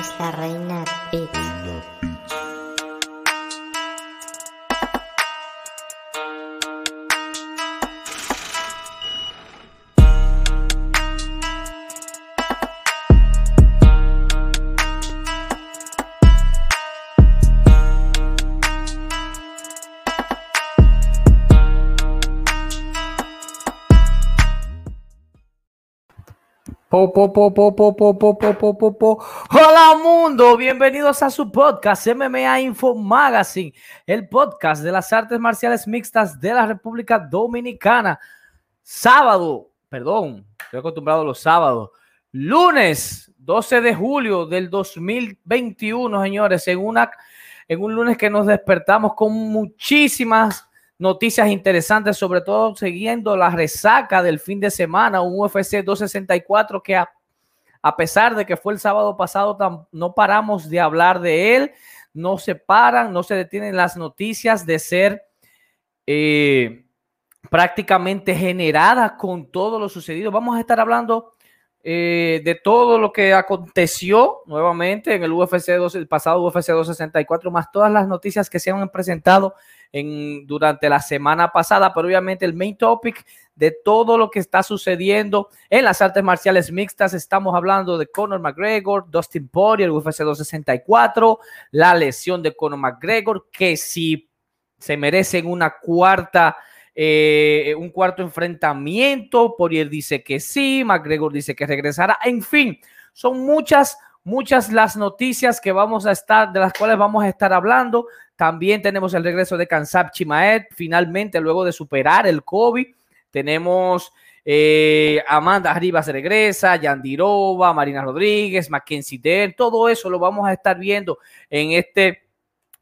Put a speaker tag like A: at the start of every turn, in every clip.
A: Es la reina.
B: Po, po, po, po, po, po, po, po, po, po. Hola mundo, bienvenidos a su podcast MMA Info Magazine, el podcast de las artes marciales mixtas de la República Dominicana. Sábado, perdón, estoy acostumbrado a los sábados. Lunes 12 de julio del 2021, señores, en, una, en un lunes que nos despertamos con muchísimas noticias interesantes, sobre todo siguiendo la resaca del fin de semana, un UFC 264 que a, a pesar de que fue el sábado pasado, no paramos de hablar de él, no se paran, no se detienen las noticias de ser eh, prácticamente generadas con todo lo sucedido. Vamos a estar hablando eh, de todo lo que aconteció nuevamente en el UFC 2, el pasado UFC 264, más todas las noticias que se han presentado durante la semana pasada, pero obviamente el main topic de todo lo que está sucediendo en las artes marciales mixtas, estamos hablando de Conor McGregor, Dustin Poirier, UFC 264, la lesión de Conor McGregor, que si se merecen una cuarta eh, un cuarto enfrentamiento. Poirier dice que sí, McGregor dice que regresará. En fin, son muchas, muchas las noticias que vamos a estar, de las cuales vamos a estar hablando. También tenemos el regreso de Kansab Chimaed, finalmente, luego de superar el COVID. Tenemos eh, Amanda Rivas regresa, Yandirova, Marina Rodríguez, Mackenzie Dern, todo eso lo vamos a estar viendo en este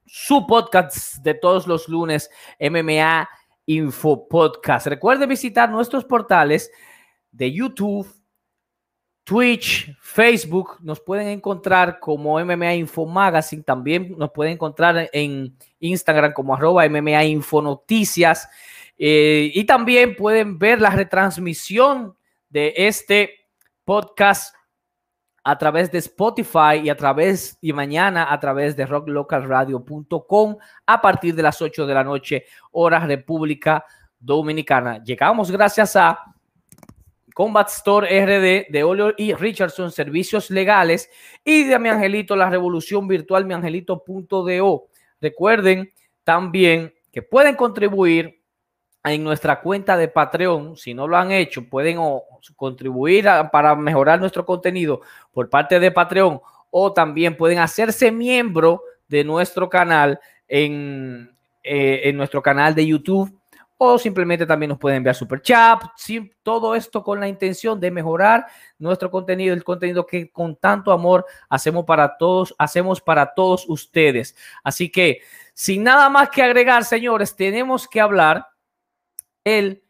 B: su podcast de todos los lunes, MMA Info Podcast. Recuerde visitar nuestros portales de YouTube, Twitch, Facebook. Nos pueden encontrar como MMA Info Magazine. También nos pueden encontrar en Instagram como arroba MMA Info Noticias. Eh, y también pueden ver la retransmisión de este podcast a través de Spotify y a través y mañana a través de rocklocalradio.com a partir de las 8 de la noche, hora República Dominicana. Llegamos gracias a Combat Store RD de Olio y Richardson, servicios legales y de mi angelito, la revolución virtual, miangelito.do. Recuerden también que pueden contribuir en nuestra cuenta de Patreon. Si no lo han hecho, pueden contribuir para mejorar nuestro contenido por parte de Patreon o también pueden hacerse miembro de nuestro canal en, eh, en nuestro canal de YouTube o simplemente también nos pueden enviar super chat, todo esto con la intención de mejorar nuestro contenido, el contenido que con tanto amor hacemos para todos, hacemos para todos ustedes. Así que sin nada más que agregar, señores, tenemos que hablar el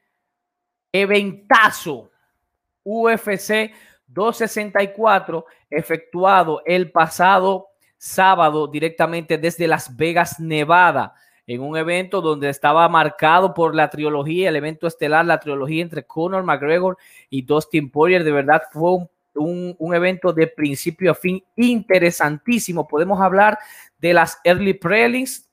B: eventazo UFC 264 efectuado el pasado sábado directamente desde Las Vegas, Nevada, en un evento donde estaba marcado por la trilogía, el evento estelar, la trilogía entre Conor McGregor y Dustin Poirier. De verdad fue un, un, evento de principio a fin interesantísimo. Podemos hablar de las early prelims,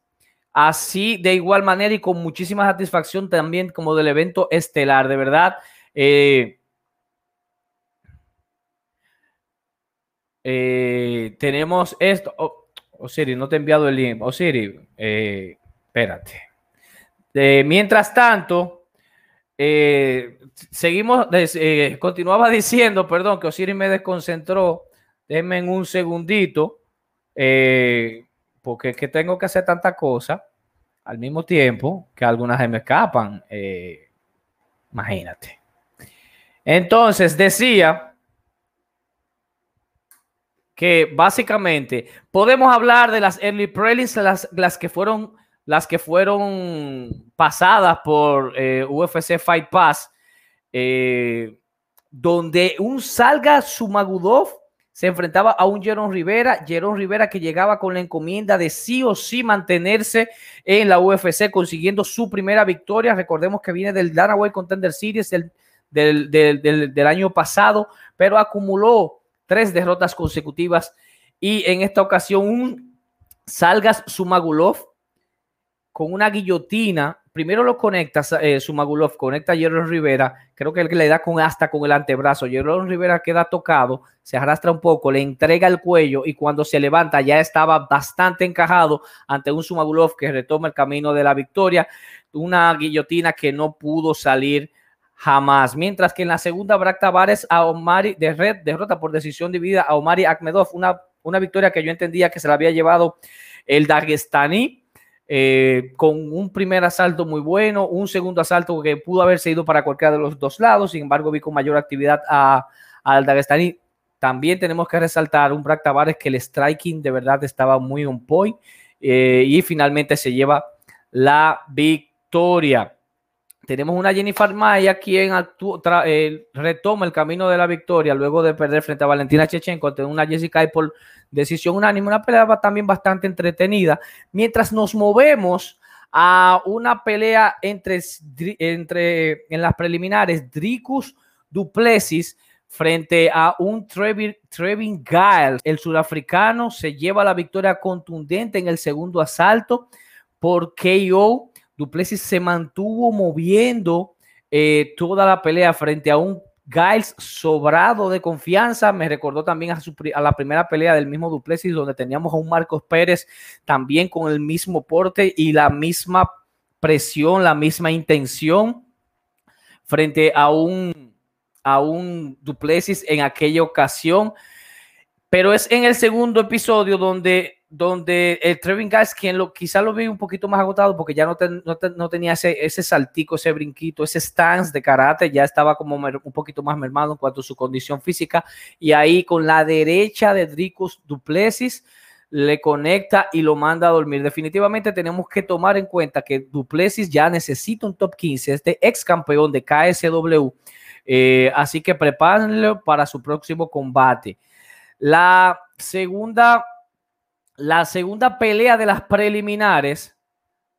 B: así de igual manera y con muchísima satisfacción también como del evento estelar, de verdad. Eh, eh, tenemos esto. Oh, Osiris, no te he enviado el link. Osiris, eh, espérate. mientras tanto, eh, seguimos, eh, continuaba diciendo, perdón, que Osiris me desconcentró. Déjenme en un segundito. Eh, porque es que tengo que hacer tanta cosa al mismo tiempo que algunas me escapan. Imagínate. Entonces decía que básicamente podemos hablar de las early prelims, las que fueron las que fueron pasadas por eh, UFC Fight Pass, eh, donde un Salga Sumagudov se enfrentaba a un Jerón Rivera, Jerón Rivera que llegaba con la encomienda de sí o sí mantenerse en la UFC, consiguiendo su primera victoria. Recordemos que viene del Danaway Contender Series del, del, del, del, año pasado, pero acumuló tres derrotas consecutivas y en esta ocasión un Salgas Sumagulov con una guillotina. Primero lo conecta eh, Sumagulov, conecta a Jerome Rivera. Creo que le da con hasta con el antebrazo. Jerome Rivera queda tocado, se arrastra un poco, le entrega el cuello y cuando se levanta ya estaba bastante encajado ante un Sumagulov que retoma el camino de la victoria. Una guillotina que no pudo salir jamás. Mientras que en la segunda, Brack Tavares a Omari de Red derrota por decisión dividida a Omari Akhmedov, una, una victoria que yo entendía que se la había llevado el Dagestani eh, con un primer asalto muy bueno, un segundo asalto que pudo haberse ido para cualquiera de los dos lados, sin embargo vi con mayor actividad al Dagestani. También tenemos que resaltar un Brack Tavares que el striking de verdad estaba muy on point eh, y finalmente se lleva la victoria. Tenemos una Jennifer Maya quien eh, retoma el camino de la victoria luego de perder frente a Valentina Chechenko ante una Jessica por decisión unánime, una pelea también bastante entretenida. Mientras nos movemos a una pelea entre, entre en las preliminares, Dricus Duplessis frente a un Trevin, Trevin Giles. El surafricano se lleva la victoria contundente en el segundo asalto por KO Duplessis se mantuvo moviendo eh, toda la pelea frente a un Giles sobrado de confianza. Me recordó también a, la primera pelea del mismo Duplessis, donde teníamos a un Marcos Pérez también con el mismo porte y la misma presión, la misma intención frente a un, a un Duplessis en aquella ocasión. Pero es en el segundo episodio donde donde el Trevin Guys, quien lo, quizá lo vi un poquito más agotado porque ya no, tenía ese, ese saltico, ese brinquito, ese stance de karate, ya estaba como un poquito más mermado en cuanto a su condición física. Y ahí con la derecha de Dricus Duplessis le conecta y lo manda a dormir. Definitivamente tenemos que tomar en cuenta que Duplessis ya necesita un top 15, este ex campeón de KSW. Eh, así que prepárenlo para su próximo combate. La segunda la segunda pelea de las preliminares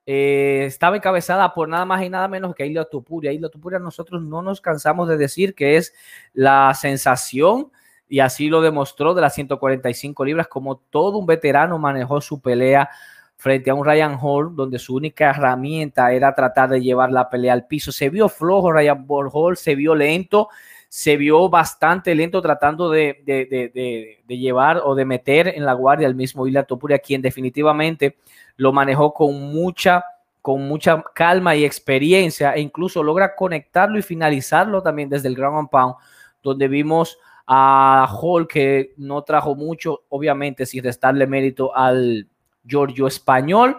B: eh, estaba encabezada por nada más y nada menos que Isla Tupuria. Isla Tupuria nosotros no nos cansamos de decir que es la sensación y así lo demostró de las 145 libras, como todo un veterano manejó su pelea frente a un Ryan Hall, donde su única herramienta era tratar de llevar la pelea al piso. Se vio flojo Ryan Hall, se vio lento, se vio bastante lento tratando de, llevar o de meter en la guardia al mismo Ilya Topuria, quien definitivamente lo manejó con mucha, con mucha calma y experiencia e incluso logra conectarlo y finalizarlo también desde el ground and pound, donde vimos a Hall que no trajo mucho, obviamente sin restarle mérito al Giorgio español.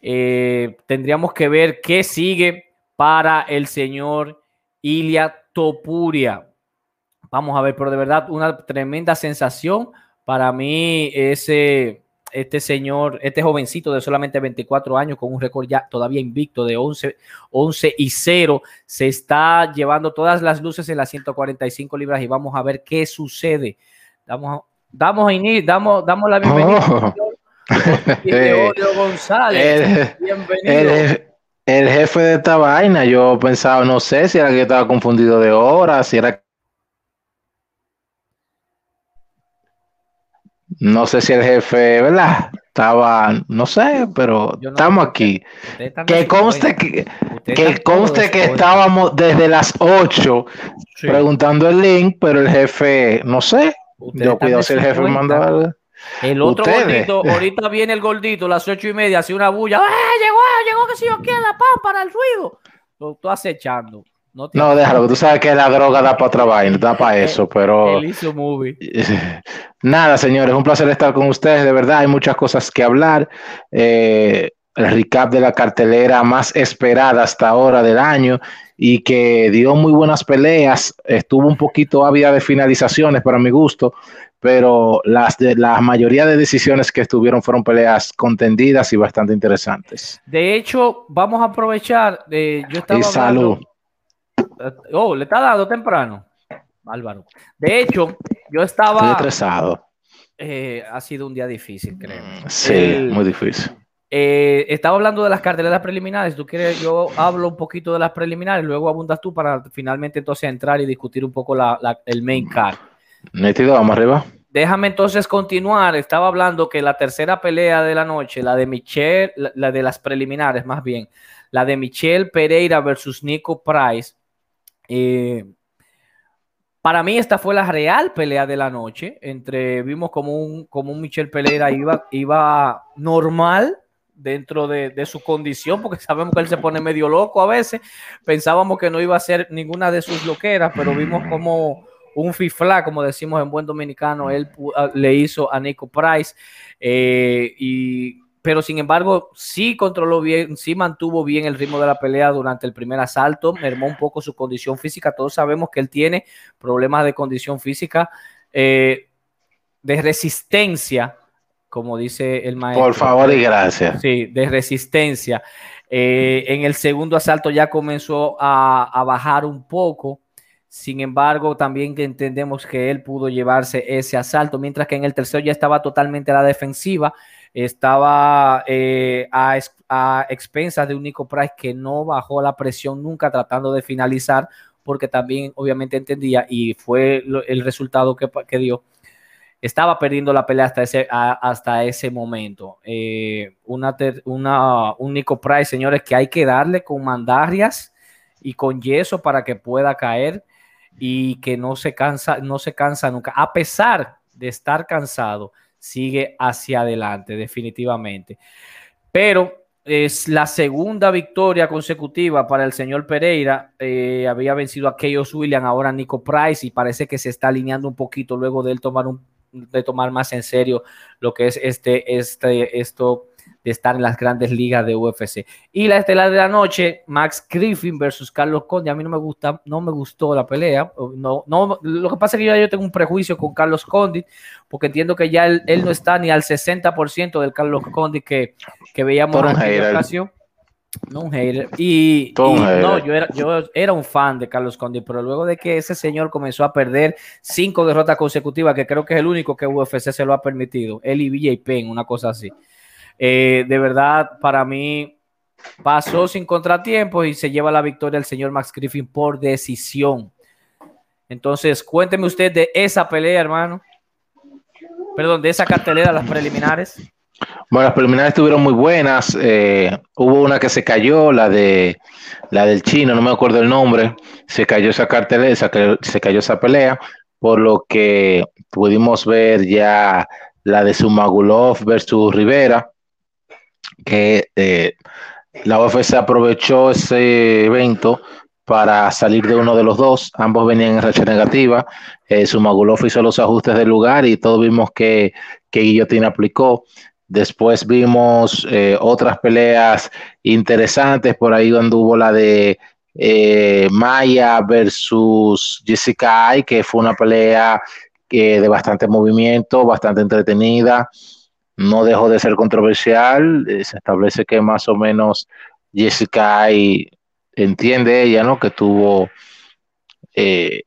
B: Eh, tendríamos que ver qué sigue para el señor Ilya Topuria. Vamos a ver, pero de verdad una tremenda sensación para mí ese este señor, este jovencito de solamente 24 años con un récord ya todavía invicto de 11, 11 y 0, se está llevando todas las luces en las 145 libras y vamos a ver qué sucede. Damos, damos, damos, damos la bienvenida. Oh.
C: González. Bienvenido el jefe de esta vaina, yo pensaba, no sé si era que estaba confundido de hora, si era... No sé si el jefe, ¿verdad? Estaba, no sé, pero estamos aquí. Que conste que, que conste que estábamos desde las 8 preguntando el link, pero el jefe, no sé. Yo cuido si el jefe mandó algo.
B: El otro gordito, ahorita viene el gordito, las ocho y media, hace una bulla. ¡Eh, llegó, llegó que si yo quiero la para el ruido! Lo estoy acechando.
C: No, no déjalo, tú sabes que la droga da para vaina, da para eso, pero. Nada, señores, un placer estar con ustedes, de verdad, hay muchas cosas que hablar. Eh, el recap de la cartelera más esperada hasta ahora del año y que dio muy buenas peleas, estuvo un poquito ávida de finalizaciones para mi gusto, pero las de la mayoría de decisiones que estuvieron fueron peleas contendidas y bastante interesantes.
B: De hecho, vamos a aprovechar. de yo
C: estaba y salud.
B: oh, le está dando temprano, Álvaro. De hecho, yo estaba.
C: Estoy estresado.
B: Eh, ha sido un día difícil, creo.
C: Sí, muy difícil.
B: Eh, estaba hablando de las carteleras preliminares. Tú quieres, yo hablo un poquito de las preliminares, luego abundas tú para finalmente entonces entrar y discutir un poco la, el main card.
C: Nítido, vamos arriba.
B: Déjame entonces continuar. Estaba hablando que la tercera pelea de la noche, la de Michelle, la, de las preliminares más bien, la de Michelle Pereira versus Nico Price. eh, para mí esta fue la real pelea de la noche. Entre vimos como un, como un Michelle Pereira iba, iba normal dentro de, de su condición, porque sabemos que él se pone medio loco a veces. Pensábamos que no iba a ser ninguna de sus loqueras, pero vimos como un fifla, como decimos en buen dominicano, él pu- a- le hizo a Nico Price. eh, y, pero sin embargo, sí controló bien, sí mantuvo bien el ritmo de la pelea durante el primer asalto, mermó un poco su condición física. Todos sabemos que él tiene problemas de condición física, eh, de resistencia, como dice el maestro.
C: Por favor y gracias.
B: Sí, de resistencia. Eh, en el segundo asalto ya comenzó a, a bajar un poco. Sin embargo, también entendemos que él pudo llevarse ese asalto, mientras que en el tercero ya estaba totalmente a la defensiva, estaba eh, a, a expensas de un Nico Price que no bajó la presión nunca tratando de finalizar, porque también obviamente entendía y fue el resultado que, que dio estaba perdiendo la pelea hasta ese, hasta ese momento. Eh, un Nico Price, señores, que hay que darle con mandarias y con yeso para que pueda caer y que no se cansa, no se cansa nunca. A pesar de estar cansado, sigue hacia adelante, definitivamente. Pero es la segunda victoria consecutiva para el señor Pereira. Eh, había vencido a Chaos William, ahora Nico Price, y parece que se está alineando un poquito luego de él tomar un, de tomar más en serio lo que es este, este, esto de estar en las grandes ligas de UFC. Y la estelar de la noche, Max Griffin versus Carlos Conde. A mí no me gusta, no me gustó la pelea. No, no, lo que pasa es que yo, yo tengo un prejuicio con Carlos Conde, porque entiendo que ya él, él no está ni al 60% del Carlos Conde que, que veíamos en aquella ocasión. No un hater. Y,
C: un
B: no, yo era, yo era un fan de Carlos Conde, pero luego de que ese señor comenzó a perder cinco derrotas consecutivas, que creo que es el único que UFC se lo ha permitido, él y BJ Penn, una cosa así. Eh, de verdad, para mí pasó sin contratiempos y se lleva la victoria el señor Max Griffin por decisión. Entonces, cuénteme usted de esa pelea, hermano. Perdón, de esa cartelera, las preliminares.
C: Bueno, las preliminares estuvieron muy buenas. eh, hubo una que se cayó, la de la del chino, no me acuerdo el nombre. Se cayó esa cartelera, se cayó, esa pelea, por lo que pudimos ver ya la de Sumagulov versus Rivera, que eh, la UFC aprovechó ese evento para salir de uno de los dos. Ambos venían en racha negativa. Eh, Sumagulov hizo los ajustes del lugar y todos vimos que, que Guillotín aplicó. Después vimos eh, otras peleas interesantes. Por ahí anduvo la de eh, Maya versus Jessica que fue una pelea eh, de bastante movimiento, bastante entretenida. No dejó de ser controversial. Eh, se establece que más o menos Jessica entiende ella, ¿no? Que tuvo eh,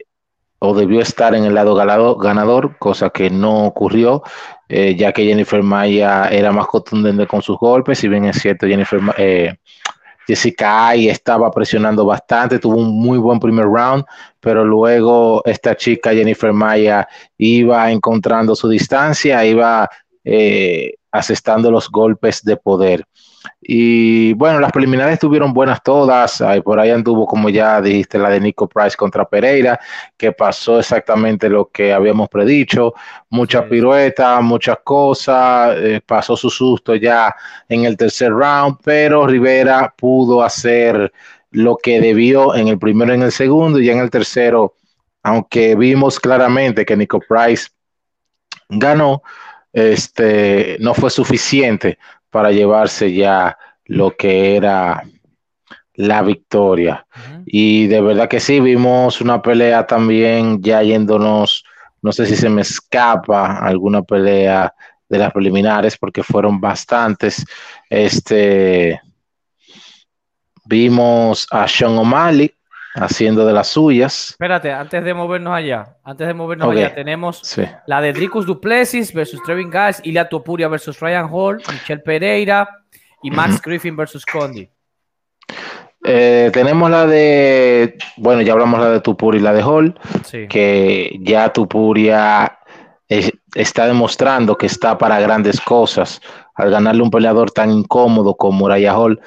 C: o debió estar en el lado ganado- ganador, cosa que no ocurrió, eh, ya que Jennifer Maya era más contundente con sus golpes, si bien es cierto, Jennifer, eh, Jessica estaba presionando bastante, tuvo un muy buen primer round, pero luego esta chica Jennifer Maya iba encontrando su distancia, iba eh, asestando los golpes de poder. Y bueno, las preliminares estuvieron buenas todas. Ay, por ahí anduvo, como ya dijiste, la de Nico Price contra Pereira, que pasó exactamente lo que habíamos predicho. Muchas
B: Sí.
C: piruetas, muchas cosas. eh, pasó su susto ya en el tercer round, pero Rivera pudo hacer lo que debió en el primero y en el segundo, y en el tercero, aunque vimos claramente que Nico Price ganó, este, no fue suficiente para llevarse ya lo que era la victoria. Y de verdad que sí, vimos una pelea también ya yéndonos, no sé si se me escapa alguna pelea de las preliminares porque fueron bastantes. Este vimos a Sean O'Malley haciendo de las suyas.
B: Espérate, antes de movernos allá, antes de movernos allá, tenemos
C: Sí.
B: la de Dricus Duplessis versus Trevin Guys, Ilia Topuria versus Ryan Hall, Michelle Pereira y Max Griffin versus Condi.
C: Eh, tenemos la de, bueno, ya hablamos la de Tupuri y la de Hall,
B: Sí.
C: que ya Tupuria está demostrando que está para grandes cosas al ganarle un peleador tan incómodo como Ryan Hall,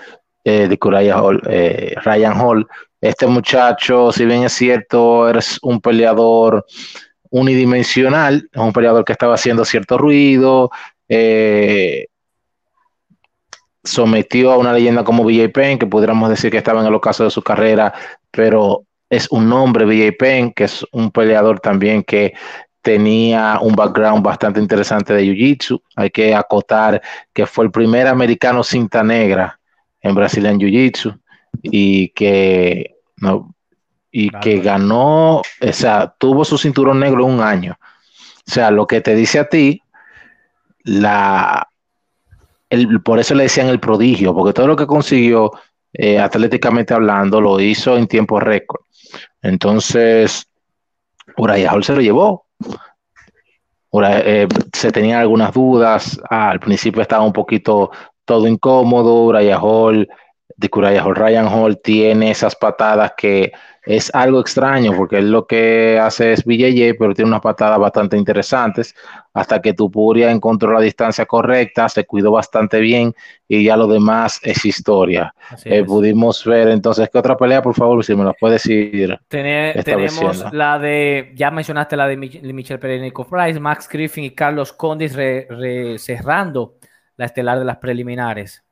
C: eh, de Uriah Hall, eh, Ryan Hall. Este muchacho, si bien es cierto, es un peleador unidimensional, es un peleador que estaba haciendo cierto ruido, eh, sometió a una leyenda como BJ Penn, que pudiéramos decir que estaba en el ocaso de su carrera, pero es un nombre, BJ Penn, que es un peleador también que tenía un background bastante interesante de Jiu-Jitsu. Hay que acotar que fue el primer americano cinta negra en Brasil en Jiu-Jitsu y que, no, y que ganó, o sea, tuvo su cinturón negro un año. O sea, lo que te dice a ti, la, el, por eso le decían el prodigio, porque todo lo que consiguió eh, atléticamente hablando lo hizo en tiempo récord. Entonces, Uriah Hall se lo llevó. Uriah, eh, se tenían algunas dudas. Ah, al principio estaba un poquito todo incómodo. Uriah Hall, de Uriah Hall, Ryan Hall tiene esas patadas que es algo extraño porque él lo que hace es BJJ, pero tiene unas patadas bastante interesantes. Hasta que Tupuria encontró la distancia correcta, se cuidó bastante bien y ya lo demás es historia. Eh,
B: es.
C: pudimos ver entonces, ¿qué otra pelea, por favor, si me la puedes decir?
B: Tenemos la de, ya mencionaste la de Mich- Michelle Pérez Nico Price, Max Griffin y Carlos Condis re- re- cerrando la estelar de las preliminares.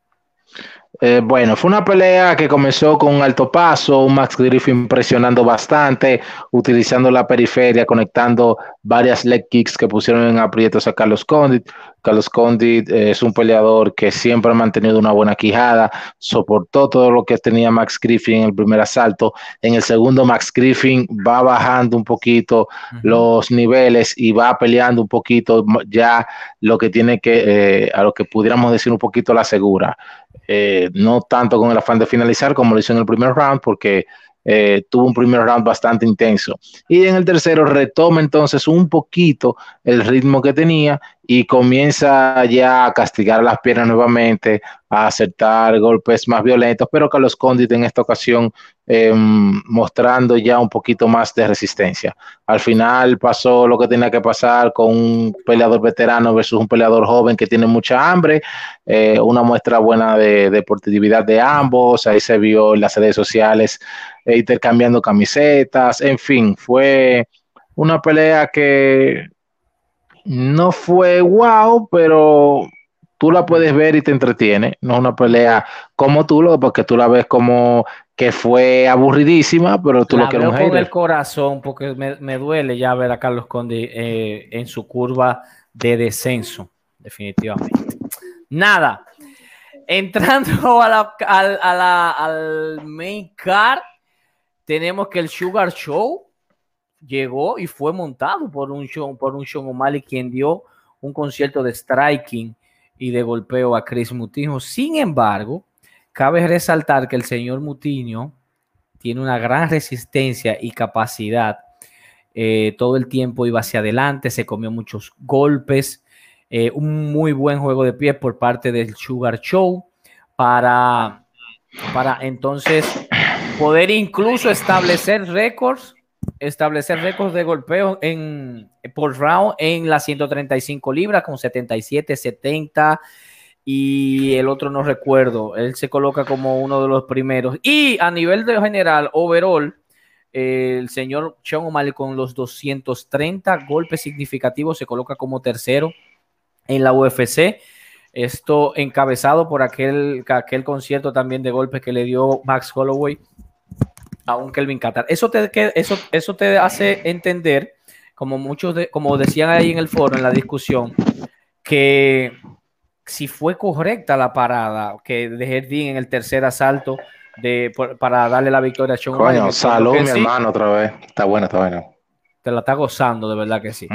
C: Eh, bueno, fue una pelea que comenzó con un alto paso, un Max Griffin presionando bastante, utilizando la periferia, conectando varias leg kicks que pusieron en aprietos a Carlos Condit. Carlos Condit eh, es un peleador que siempre ha mantenido una buena quijada, soportó todo lo que tenía Max Griffin en el primer asalto. En el segundo, Max Griffin va bajando un poquito los niveles y va peleando un poquito ya lo que tiene que, eh, a lo que pudiéramos decir un poquito la segura. Eh, no tanto con el afán de finalizar como lo hizo en el primer round, porque eh, tuvo un primer round bastante intenso. Y en el tercero retoma entonces un poquito el ritmo que tenía y comienza ya a castigar las piernas nuevamente, a acertar golpes más violentos, pero Carlos Condit en esta ocasión eh, mostrando ya un poquito más de resistencia. Al final pasó lo que tenía que pasar con un peleador veterano versus un peleador joven que tiene mucha hambre, eh, una muestra buena de deportividad de ambos, ahí se vio en las redes sociales eh, intercambiando camisetas, en fin, fue una pelea que no fue wow, pero tú la puedes ver y te entretiene, no es una pelea como tú, lo, porque tú la ves como que fue aburridísima, pero tú
B: La
C: lo quieres un
B: con
C: hater.
B: el corazón porque me, me duele ya ver a Carlos Conde eh, en su curva de descenso, definitivamente. Nada, entrando a la, al, a la- al main card, tenemos que el Sugar Show llegó y fue montado por un show, por un Sean O'Malley quien dio un concierto de striking y de golpeo a Chris Moutinho. Sin embargo, cabe resaltar que el señor Moutinho tiene una gran resistencia y capacidad. Eh, todo el tiempo iba hacia adelante, se comió muchos golpes, eh, un muy buen juego de pie por parte del Sugar Show para, para entonces poder incluso establecer récords, establecer récords de golpeo en, por round en las 135 libras con 77, 70 y el otro no recuerdo. Él se coloca como uno de los primeros. Y a nivel de general, overall, el señor Sean O'Malley con los 230 golpes significativos se coloca como tercero en la UFC. Esto encabezado por aquel, aquel concierto también de golpes que le dio Max Holloway a un Kelvin Qatar. Eso te, que- eso, eso te hace entender, como muchos de, como decían ahí en el foro, en la discusión, que si fue correcta la parada que de Herdin en el tercer asalto de, por- para darle la victoria a Sean
C: Coño, salud, mi
B: sí,
C: hermano, otra vez. Está bueno, está bueno.
B: Te la está gozando, de verdad que sí.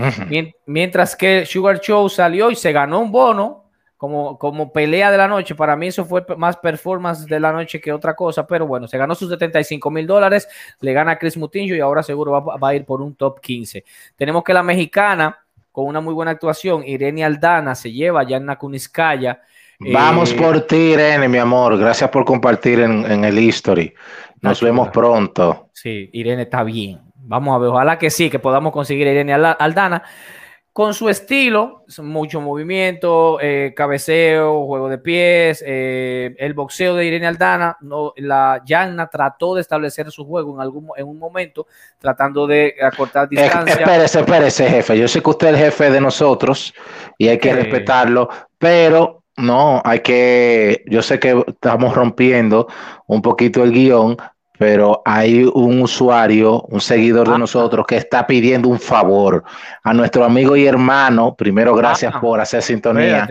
B: Mientras que Sugar Show salió y se ganó un bono como, como pelea de la noche. Para mí eso fue más performance de la noche que otra cosa, pero bueno, se ganó sus 75 mil dólares, le gana a Chris Mutinho y ahora seguro va, va a ir por un top 15. Tenemos que la mexicana, con una muy buena actuación, Irene Aldana, se lleva a Yanna Kuniskaya
C: Vamos
B: Eh,
C: por ti, Irene, mi amor. Gracias por compartir en, en el history. Nos vemos pronto.
B: Sí, Irene está bien. Vamos a ver, ojalá que sí, que podamos conseguir a Irene Alda- Aldana con su estilo, mucho movimiento, eh, cabeceo, juego de pies, eh, el boxeo de Irene Aldana. No, la Yanna trató de establecer su juego en algún en un momento, tratando de acortar
C: Eh,
B: distancia.
C: espérese, espérese, jefe. Yo sé que usted es el jefe de nosotros y hay que
B: Eh.
C: respetarlo, pero no, hay que. Yo sé que estamos rompiendo un poquito el guion, pero hay un usuario, un seguidor de
B: Ah.
C: nosotros que está pidiendo un favor a nuestro amigo y hermano. Primero, gracias
B: Ah.
C: por hacer sintonía.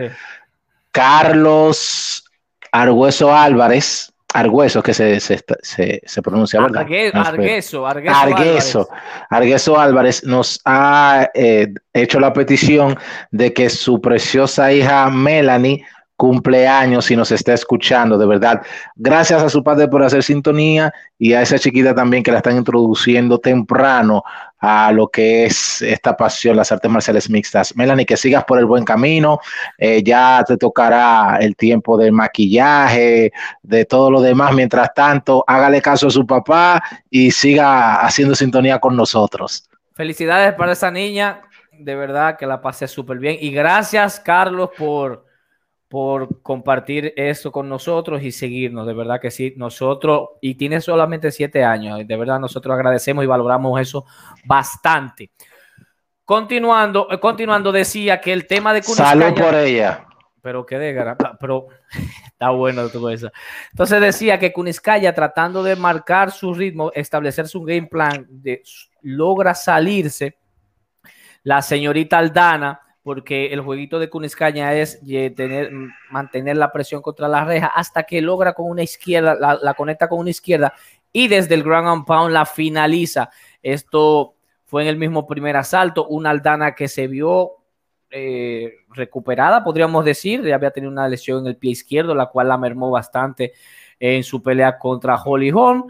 C: Carlos Argüeso Álvarez. Argüeso, que se, se, se, se pronuncia, ¿verdad?
B: Argue-
C: No.
B: Argueso, Argueso,
C: Argueso,
B: Álvarez.
C: Argueso Álvarez nos ha eh, hecho la petición de que su preciosa hija Melanie cumple años y nos está escuchando, de verdad. Gracias a su padre por hacer sintonía y a esa chiquita también que la están introduciendo temprano a lo que es esta pasión, las artes marciales mixtas. Melanie, que sigas por el buen camino, eh, ya te tocará el tiempo de maquillaje, de todo lo demás. Mientras tanto, hágale caso a su papá y siga haciendo sintonía con nosotros.
B: Felicidades para esa niña, de verdad que la pasé súper bien. Y gracias, Carlos, por, por compartir eso con nosotros y seguirnos, de verdad que sí. Nosotros, y tiene solamente siete años, de verdad nosotros agradecemos y valoramos eso bastante. Continuando, eh, continuando decía que el tema de
C: Salud por ella.
B: pero qué de pero está bueno todo eso. Entonces decía que Kuniskaya tratando de marcar su ritmo, establecer su game plan, de, logra salirse la señorita Aldana, porque el jueguito de Kuniskaya es tener, mantener la presión contra la reja hasta que logra con una izquierda, la, la conecta con una izquierda y desde el ground and pound la finaliza. Esto fue en el mismo primer asalto, una Aldana que se vio eh, recuperada, podríamos decir, ya había tenido una lesión en el pie izquierdo, la cual la mermó bastante en su pelea contra Holly Holm.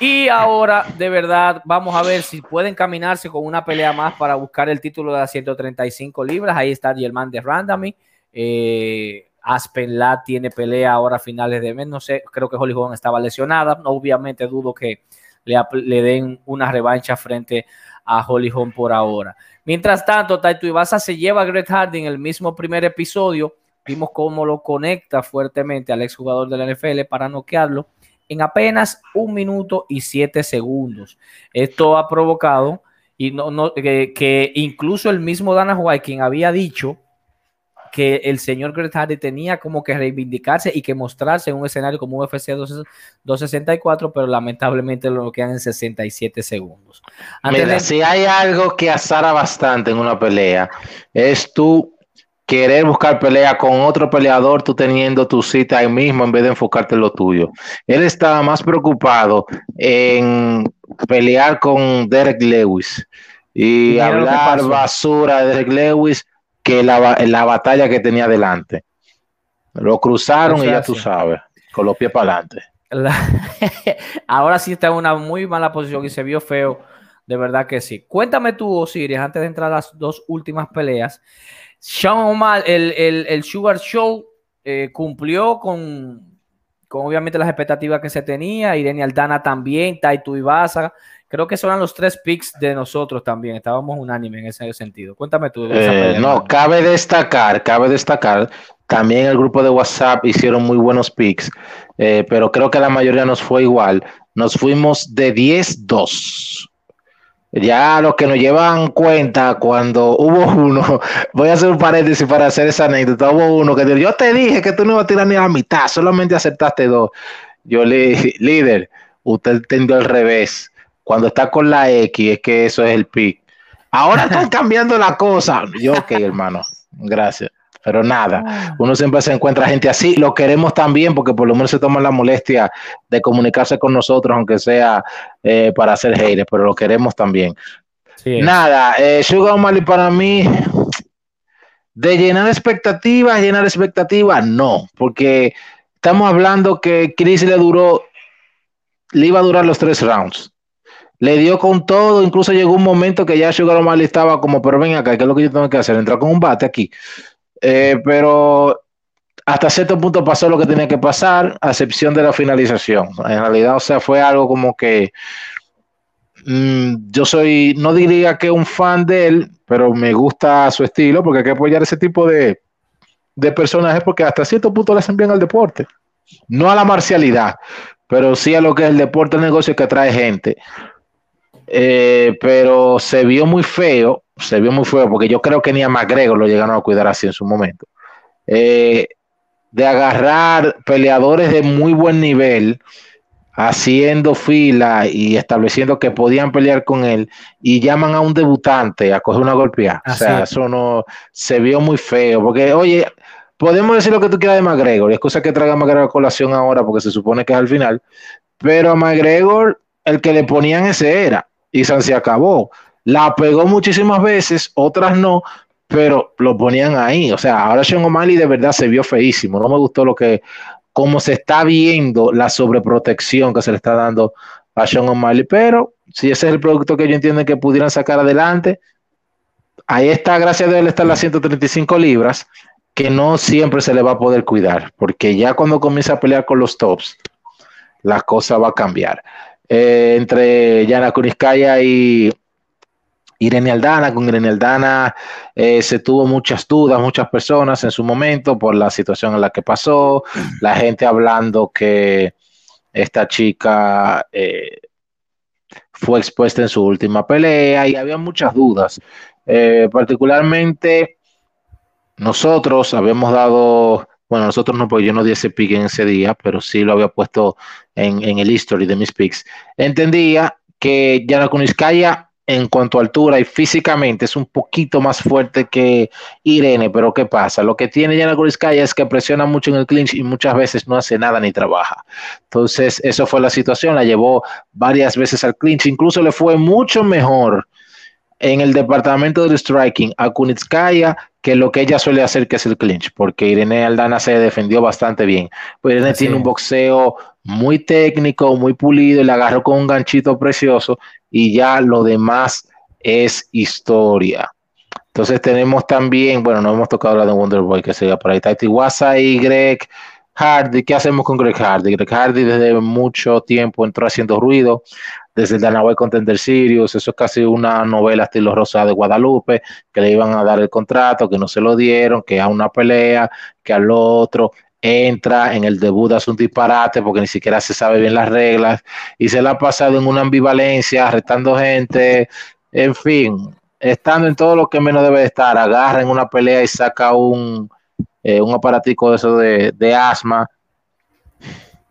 B: Y ahora, de verdad, vamos a ver si pueden caminarse con una pelea más para buscar el título de las 135 libras. Ahí está Germán de Randami. Eh, Aspen La tiene pelea ahora a finales de mes. No sé, creo que Holly Holm estaba lesionada. Obviamente dudo que le, le den una revancha frente a Holly Holm por ahora. Mientras tanto, Taito Ibasa se lleva a Greg Hardy en el mismo primer episodio. Vimos cómo lo conecta fuertemente al exjugador de la NFL para noquearlo en apenas un minuto y siete segundos. Esto ha provocado y no, no, que, que incluso el mismo Dana White, quien había dicho que el señor Greg Hardy tenía como que reivindicarse y que mostrarse en un escenario como UFC 264, pero lamentablemente lo quedan en 67 segundos. Antes
C: Mira,
B: de-
C: si hay algo que azara bastante en una pelea, es tú querer buscar pelea con otro peleador, tú teniendo tu cita ahí mismo en vez de enfocarte en lo tuyo. Él estaba más preocupado en pelear con Derek Lewis y hablar basura de Derek Lewis que la, la batalla que tenía delante. Lo cruzaron y ya tú sabes, con los pies para adelante.
B: La- Ahora sí está en una muy mala posición y se vio feo, de verdad que sí. Cuéntame tú, Osiris, antes de entrar a las dos últimas peleas. Sean O'Malley, el, el, el Sugar Show eh, cumplió con, con obviamente las expectativas que se tenía. Irene Aldana también, Taito Ibasa. Creo que eran los tres picks de nosotros también. Estábamos unánime en ese sentido. Cuéntame tú.
C: Eh, no, cabe destacar, cabe destacar, también el grupo de WhatsApp hicieron muy buenos picks, eh, pero creo que la mayoría nos fue igual. Nos fuimos de 10-2. Ya los que nos llevan cuenta cuando hubo uno, voy a hacer un paréntesis para hacer esa anécdota, hubo uno que dijo, yo te dije que tú no ibas a tirar ni a la mitad, solamente acertaste dos. Yo le dije, líder, usted entendió al revés. Cuando está con la X es que eso es el pick. Ahora están cambiando la cosa. Yo, ok, hermano, gracias. Pero nada, uno siempre se encuentra gente así. Lo queremos también porque por lo menos se toman la molestia de comunicarse con nosotros, aunque sea eh, para hacer haters, pero lo queremos también.
B: Sí.
C: Nada, eh, Sugar O'Malley para mí, de llenar expectativas, llenar expectativas, no, porque estamos hablando que Chris le duró, le iba a durar los tres rounds. Le dio con todo, incluso llegó un momento que ya Sugar O'Malley estaba como, pero ven acá, ¿qué es lo que yo tengo que hacer? Entrar con un bate aquí. Eh, pero hasta cierto punto pasó lo que tenía que pasar, a excepción de la finalización. En realidad, o sea, fue algo como que mm, yo soy, no diría que un fan de él, pero me gusta su estilo porque hay que apoyar ese tipo de, de personajes porque hasta cierto punto le hacen bien al deporte. No a la marcialidad, pero sí a lo que es el deporte, el negocio que atrae gente. Eh, pero se vio muy feo, se vio muy feo, porque yo creo que ni a McGregor lo llegaron a cuidar así en su momento. Eh, de agarrar peleadores de muy buen nivel, haciendo fila y estableciendo que podían pelear con él, y llaman a un debutante a coger una golpeada. O sea, eso no se vio muy feo, porque, oye, podemos decir lo que tú quieras de McGregor, y es cosa que traiga McGregor a colación ahora, porque se supone que es al final, pero a McGregor el que le ponían ese era y se acabó. La pegó muchísimas veces, otras no, pero lo ponían ahí. O sea, ahora Sean O'Malley de verdad se vio feísimo. No me gustó lo que, cómo se está viendo la sobreprotección que se le está dando a Sean O'Malley. Pero si ese es el producto que ellos entienden que pudieran sacar adelante, ahí está, gracias a él, está las 135 libras, que no siempre se le va a poder cuidar, porque ya cuando comienza a pelear con los tops, la cosa va a cambiar. Eh, entre Yana Kuniskaya y Irene Aldana. Con Irene Aldana eh, se tuvo muchas dudas, muchas personas en su momento por la situación en la que pasó, la gente hablando que esta chica eh, fue expuesta en su última pelea y había muchas dudas. particularmente nosotros habíamos dado bueno, nosotros no, porque yo no di ese pick en ese día, pero sí lo había puesto en, el history de mis picks. Entendía que Yana Kuniskaya en cuanto a altura y físicamente es un poquito más fuerte que Irene, pero ¿qué pasa? Lo que tiene Yana Kuniskaya es que presiona mucho en el clinch y muchas veces no hace nada ni trabaja. Entonces, eso fue la situación, la llevó varias veces al clinch, incluso le fue mucho mejor en el departamento del striking a Kunitskaya que lo que ella suele hacer, que es el clinch, porque Irene Aldana se defendió bastante bien. Pues Irene tiene un boxeo muy técnico, muy pulido, y la agarró con un ganchito precioso y ya lo demás es historia. Entonces tenemos también, bueno, no hemos tocado la de Wonderboy, que sería por ahí, Taiti Wasa y Greg Hardy. ¿Qué hacemos con Greg Hardy? Greg Hardy desde mucho tiempo entró haciendo ruido, desde el Danaway Contender Sirius, eso es casi una novela estilo Rosa de Guadalupe, que le iban a dar el contrato, que no se lo dieron, que a una pelea, que al otro entra en el debut hace un disparate porque ni siquiera se sabe bien las reglas y se la ha pasado en una ambivalencia, arrestando gente, en fin, estando en todo lo que menos debe estar, agarra en una pelea y saca un, eh, un aparatico de eso de, de asma.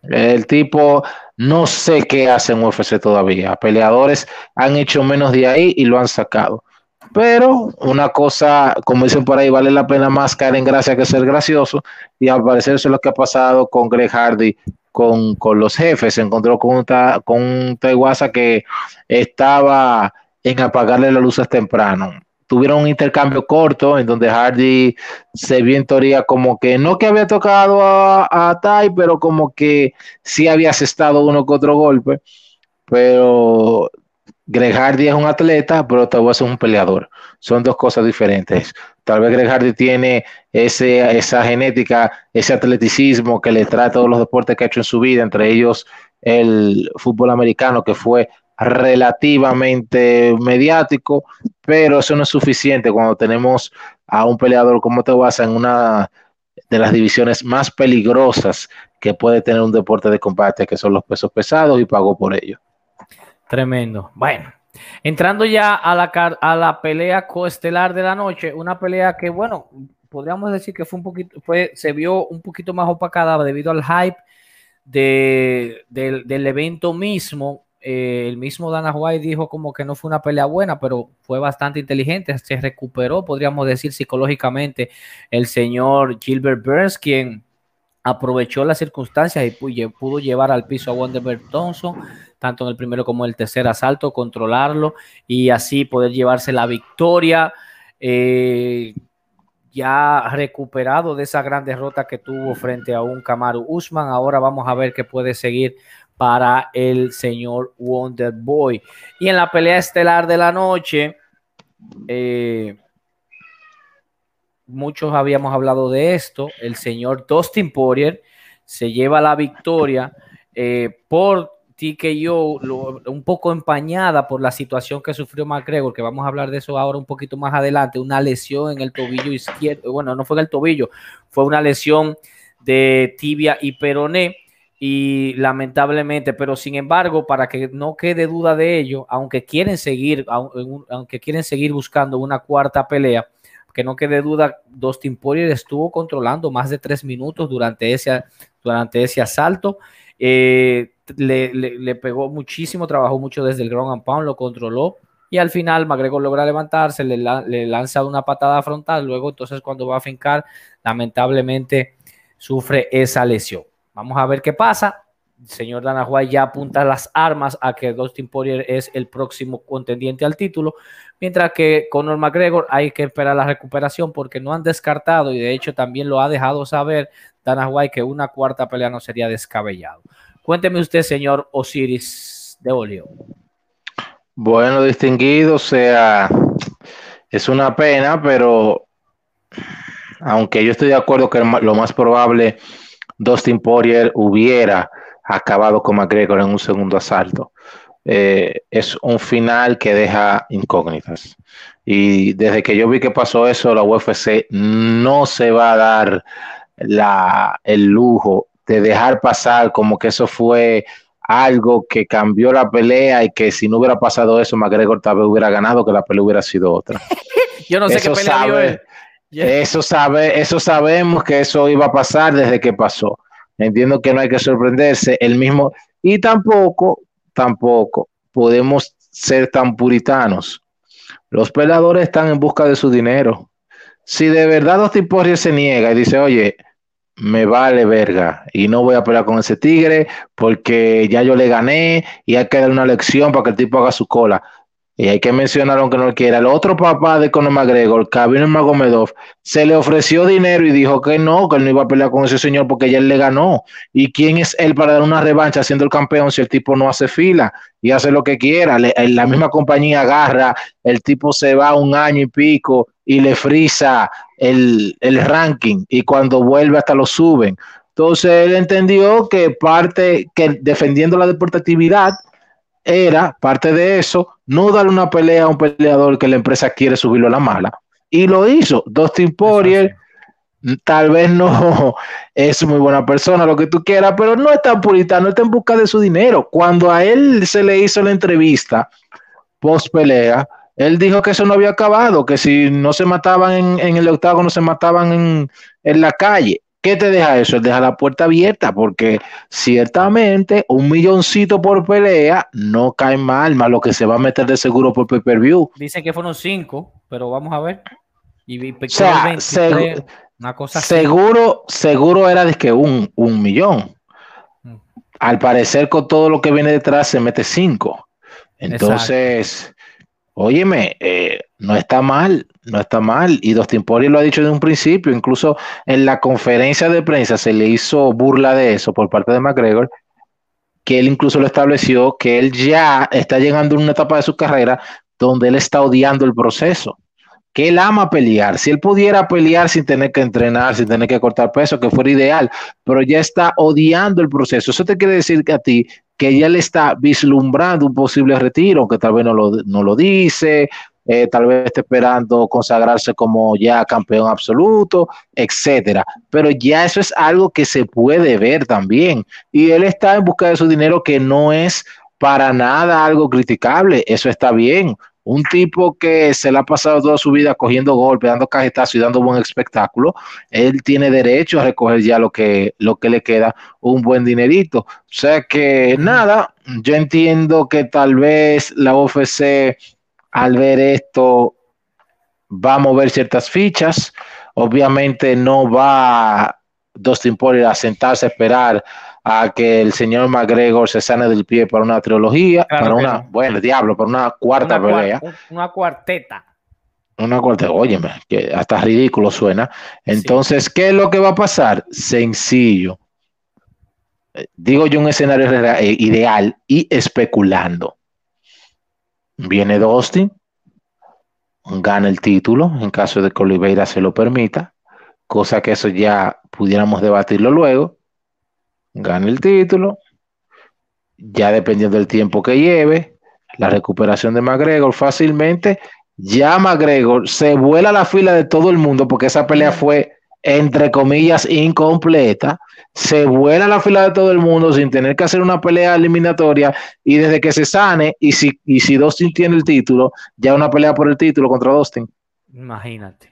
C: El tipo no sé qué hacen UFC todavía. Peleadores han hecho menos de ahí y lo han sacado. Pero una cosa, como dicen por ahí, vale la pena más caer en gracia que ser gracioso. Y al parecer eso es lo que ha pasado con Greg Hardy, con, los jefes. Se encontró con un, con un que estaba en apagarle las luces temprano tuvieron un intercambio corto en donde Hardy se vio en teoría como que no que había tocado a, a Tai, pero como que sí había asestado uno que otro golpe. Pero Greg Hardy es un atleta, pero vez es un peleador. Son dos cosas diferentes. Tal vez Greg Hardy tiene ese, esa genética, ese atleticismo que le trae todos los deportes que ha hecho en su vida, entre ellos el fútbol americano, que fue relativamente mediático, pero eso no es suficiente cuando tenemos a un peleador como Tebasa en una de las divisiones más peligrosas que puede tener un deporte de combate, que son los pesos pesados, y pagó por ello.
B: Tremendo. Bueno, entrando ya a la, a la pelea coestelar de la noche, una pelea que, bueno, podríamos decir que fue un poquito, fue, se vio un poquito más opacada debido al hype de, del evento mismo, eh, el mismo Dana White dijo como que no fue una pelea buena, pero fue bastante inteligente, se recuperó, podríamos decir psicológicamente, el señor Gilbert Burns, quien aprovechó las circunstancias y pudo llevar al piso a Wonderberg Thompson, tanto en el primero como en el tercer asalto, controlarlo y así poder llevarse la victoria. Eh, ya recuperado de esa gran derrota que tuvo frente a un Kamaru Usman. Ahora vamos a ver qué puede seguir para el señor Wonder Boy. Y en la pelea estelar de la noche, eh, muchos habíamos hablado de esto, el señor Dustin Poirier se lleva la victoria eh, por TKO, un poco empañada por la situación que sufrió McGregor, que vamos a hablar de eso ahora un poquito más adelante, una lesión en el tobillo izquierdo, bueno, no fue en el tobillo, fue una lesión de tibia y peroné y lamentablemente, pero sin embargo, para que no quede duda de ello, aunque quieren seguir, aunque quieren seguir buscando una cuarta pelea, que no quede duda, Dustin Poirier estuvo controlando más de tres minutos durante ese, durante ese asalto. Eh, le, pegó muchísimo, trabajó mucho desde el ground and pound, lo controló y al final McGregor logra levantarse, le, le lanza una patada frontal, luego entonces cuando va a fincar, lamentablemente sufre esa lesión. Vamos a ver qué pasa. El señor Dana ya apunta las armas a que Dustin Poirier es el próximo contendiente al título, mientras que Conor McGregor hay que esperar la recuperación porque no han descartado y de hecho también lo ha dejado saber Dana White que una cuarta pelea no sería descabellado. Cuénteme usted, señor Osiris de Olio.
C: Bueno, distinguido, o sea, es una pena, pero aunque yo estoy de acuerdo que lo más probable Dustin Poirier hubiera acabado con McGregor en un segundo asalto. Eh, es un final que deja incógnitas. Y desde que yo vi que pasó eso, la UFC no se va a dar la, el lujo de dejar pasar como que eso fue algo que cambió la pelea y que si no hubiera pasado eso, McGregor tal vez hubiera ganado, que la pelea hubiera sido otra.
B: yo no sé qué pelea
C: eso, sabe, eso sabemos que eso iba a pasar desde que pasó. Entiendo que no hay que sorprenderse. El mismo, y tampoco, tampoco podemos ser tan puritanos. Los peleadores están en busca de su dinero. Si de verdad los tipos se niega y dice, oye, me vale verga y no voy a pelear con ese tigre porque ya yo le gané y hay que dar una lección para que el tipo haga su cola. Y hay que mencionar, aunque no quiera, el otro papá de Conor McGregor, Khabib Magomedov, se le ofreció dinero y dijo que no, que él no iba a pelear con ese señor porque ya él le ganó. ¿Y quién es él para dar una revancha siendo el campeón si el tipo no hace fila y hace lo que quiera? la misma compañía agarra, el tipo se va un año y pico y le frisa el, el ranking y cuando vuelve hasta lo suben. Entonces él entendió que parte, que defendiendo la deportividad, era parte de eso, no darle una pelea a un peleador que la empresa quiere subirlo a la mala. Y lo hizo. Dustin Poirier, tal vez no es muy buena persona, lo que tú quieras, pero no es tan puritano, está en busca de su dinero. Cuando a él se le hizo la entrevista post pelea, él dijo que eso no había acabado, que si no se mataban en, en el octágono, se mataban en, en la calle. ¿Qué te deja eso? Deja la puerta abierta porque ciertamente un milloncito por pelea no cae mal, más lo que se va a meter de seguro por pay-per-view.
B: Dicen que fueron cinco, pero vamos a ver.
C: Y, o sea, una cosa seguro, seguro era de que un, un millón. Mm. Al parecer con todo lo que viene detrás se mete cinco. Entonces, óyeme, eh, no está mal, no está mal. Y Dustin Poirier lo ha dicho desde un principio, incluso en la conferencia de prensa se le hizo burla de eso por parte de McGregor, que él incluso lo estableció, que él ya está llegando a una etapa de su carrera donde él está odiando el proceso, que él ama pelear. Si él pudiera pelear sin tener que entrenar, sin tener que cortar peso, que fuera ideal, pero ya está odiando el proceso. Eso te quiere decir que a ti que ya le está vislumbrando un posible retiro, aunque tal vez no lo, no lo dice, eh, tal vez esté esperando consagrarse como ya campeón absoluto, etcétera. Pero ya eso es algo que se puede ver también. Y él está en busca de su dinero que no es para nada algo criticable. Eso está bien. Un tipo que se le ha pasado toda su vida cogiendo golpes, dando cajetazos y dando buen espectáculo, él tiene derecho a recoger ya lo que, lo que le queda, un buen dinerito. O sea que nada, yo entiendo que tal vez la UFC al ver esto va a mover ciertas fichas. Obviamente no va Dustin Poirier a sentarse a esperar a que el señor McGregor se sane del pie para una trilogía, para una, bueno, diablo, para una cuarta pelea.
B: una cuarteta.
C: Una cuarteta, óyeme, que hasta ridículo suena. Entonces, ¿qué es lo que va a pasar? Sencillo. Digo yo un escenario ideal y especulando. Viene Dustin, gana el título en caso de que Oliveira se lo permita, cosa que eso ya pudiéramos debatirlo luego. Gana el título, ya dependiendo del tiempo que lleve, la recuperación de McGregor fácilmente, ya McGregor se vuela la fila de todo el mundo porque esa pelea fue entre comillas incompleta, se vuela la fila de todo el mundo sin tener que hacer una pelea eliminatoria. Y desde que se sane y si, y si Dustin tiene el título, ya una pelea por el título contra Dustin.
B: Imagínate.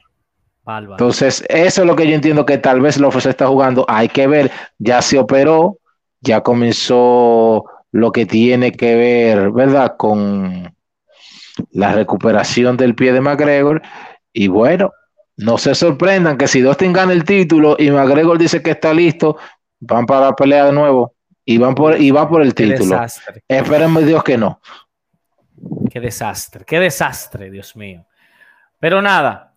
C: Entonces, eso es lo que yo entiendo que tal vez Lofos está jugando. Hay que ver, ya se operó, ya comenzó lo que tiene que ver, ¿verdad? Con la recuperación del pie de McGregor. Y bueno, no se sorprendan que si Dustin gana el título y McGregor dice que está listo, van para la pelea de nuevo y van por y va por el título. Esperemos Dios que no.
B: Qué desastre, qué desastre, Dios mío. Pero nada,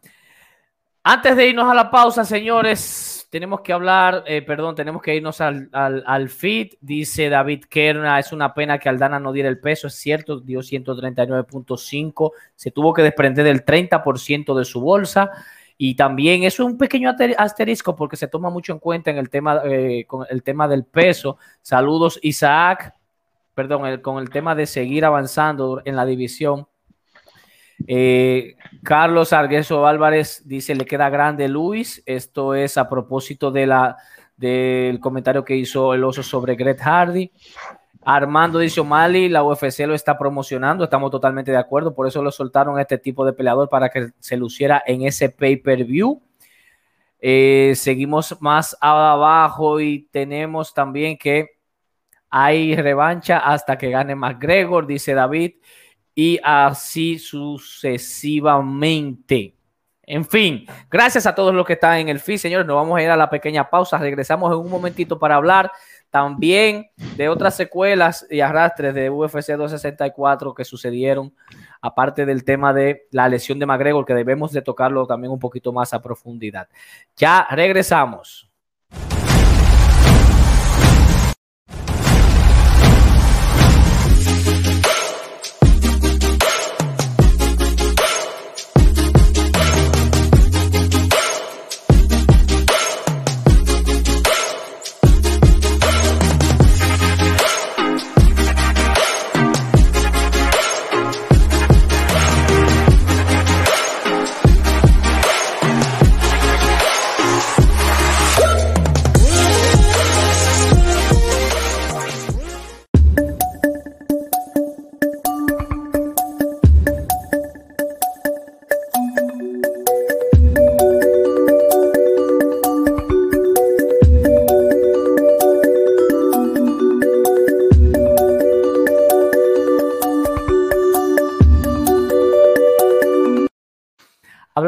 B: antes de irnos a la pausa, señores, tenemos que hablar, eh, perdón, tenemos que irnos al, feed. Dice David Kerna, es una pena que Aldana no diera el peso, es cierto, dio 139.5, se tuvo que desprender del 30% de su bolsa. Y también eso es un pequeño asterisco porque se toma mucho en cuenta en el tema, eh, con el tema del peso. Saludos, Isaac. Perdón, con el tema de seguir avanzando en la división. Eh, Carlos Argueso Álvarez dice: Le queda grande Luis. Esto es a propósito de la, del comentario que hizo el oso sobre Gret Hardy. Armando dice Mali, la UFC lo está promocionando, estamos totalmente de acuerdo, por eso lo soltaron a este tipo de peleador para que se luciera en ese pay-per-view. Eh, seguimos más abajo y tenemos también que hay revancha hasta que gane McGregor, dice David, y así sucesivamente. En fin, gracias a todos los que están en el feed, señores. Nos vamos a ir a la pequeña pausa. Regresamos en un momentito para hablar también de otras secuelas y arrastres de UFC 264 que sucedieron, aparte del tema de la lesión de McGregor, que debemos de tocarlo también un poquito más a profundidad. Ya regresamos.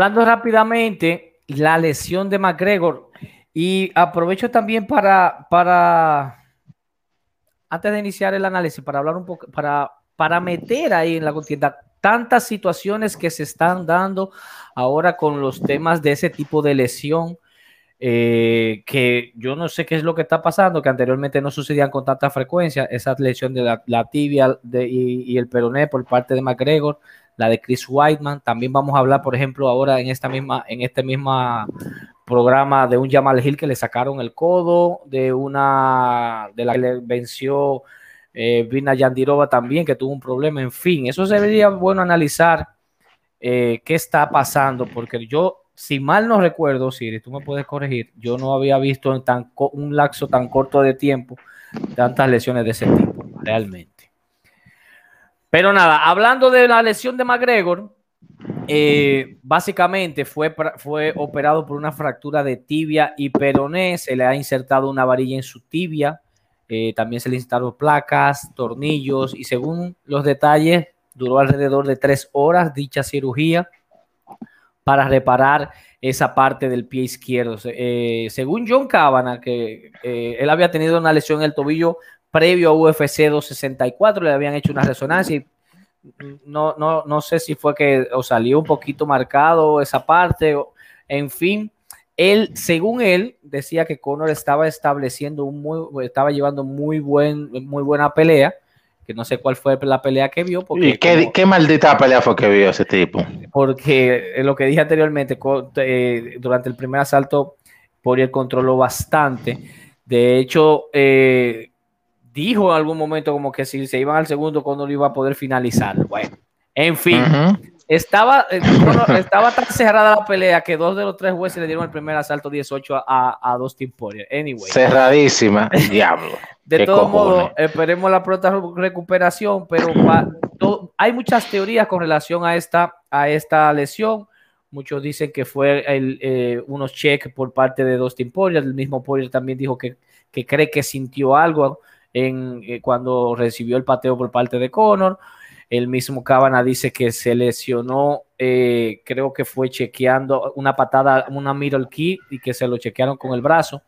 B: Hablando rápidamente, la lesión de McGregor. Y aprovecho también para, para, antes de iniciar el análisis, para hablar un poco, para, para meter ahí en la contienda tantas situaciones que se están dando ahora con los temas de ese tipo de lesión. Eh, que yo no sé qué es lo que está pasando, que anteriormente no sucedían con tanta frecuencia, esa lesión de la, tibia y, y, el peroné por parte de McGregor, la de Chris Whiteman. También vamos a hablar, por ejemplo, ahora en esta misma, en este mismo programa de un Jamal Hill que le sacaron el codo, de una de la que le venció eh, Vina Yandirova también, que tuvo un problema. En fin, eso sería bueno analizar eh, qué está pasando, porque yo, si mal no recuerdo, Siri, tú me puedes corregir, yo no había visto en tan un lapso tan corto de tiempo tantas lesiones de ese tipo, realmente. Pero nada, hablando de la lesión de McGregor, eh, básicamente fue, fue operado por una fractura de tibia y peroné, se le ha insertado una varilla en su tibia, eh, también se le instalaron placas, tornillos y según los detalles duró alrededor de tres horas dicha cirugía para reparar esa parte del pie izquierdo. Eh, según John Cabana, que él había tenido una lesión en el tobillo previo a UFC 264, le habían hecho una resonancia y no, no, no sé si fue que o salió un poquito marcado esa parte, o, en fin. Él, según él, decía que Conor estaba estableciendo un muy, estaba llevando muy buen, muy buena pelea, que no sé cuál fue la pelea que vio. Porque
C: ¿Y qué,
B: como-
C: qué maldita pelea fue que vio ese tipo?
B: porque eh, lo que dije anteriormente, durante el primer asalto, Poirier controló bastante. De hecho, eh, dijo en algún momento como que si se iban al segundo, cuando lo iba a poder finalizar. Bueno, en fin,
C: Ujú.
B: estaba, eh, bueno, estaba tan cerrada la pelea que dos de los tres jueces le dieron el primer asalto 18 a, a, a Dustin Poirier. Anyway.
C: Cerradísima, diablo.
B: De
C: ¿Qué
B: todos
C: cojones?
B: modos, esperemos la pronta recu- recuperación, pero to- hay muchas teorías con relación a esta, a esta lesión. Muchos dicen que fue el, eh, unos cheques por parte de Dustin Poirier. El mismo Poirier también dijo que, que cree que sintió algo eh, cuando recibió el pateo por parte de Conor. El mismo Cabana dice que se lesionó, eh, creo que fue chequeando una patada, una middle key y que se lo chequearon con el brazo.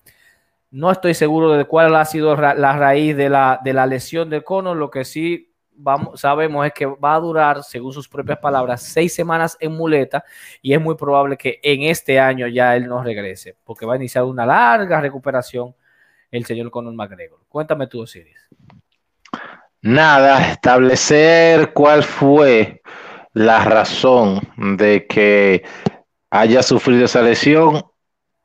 B: No estoy seguro de cuál ha sido la raíz de la, de la lesión de Conor. Lo que sí sabemos es que va a durar, según sus propias palabras, seis semanas en muleta y es muy probable que en este año ya él no regrese, porque va a iniciar una larga recuperación el señor Conor McGregor. Cuéntame tú, Osiris.
C: Nada, establecer cuál fue la razón de que haya sufrido esa lesión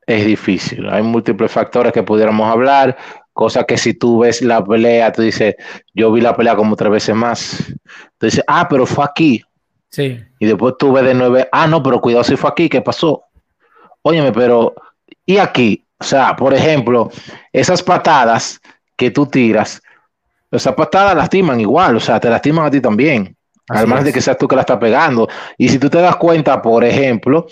C: es difícil. Hay múltiples factores que pudiéramos hablar, cosas que si tú ves la pelea, tú dices, yo vi la pelea como tres veces más. Tú dices, ah, pero fue aquí.
B: Sí.
C: Y después tú ves de nueve, ah, no, pero cuidado si fue aquí, ¿qué pasó? Óyeme, pero, ¿y aquí? O sea, por ejemplo, esas patadas que tú tiras, esas patadas lastiman igual, o sea, te lastiman a ti también.
B: Así
C: Además
B: es.
C: de que seas tú que la estás pegando. Y si tú te das cuenta, por ejemplo,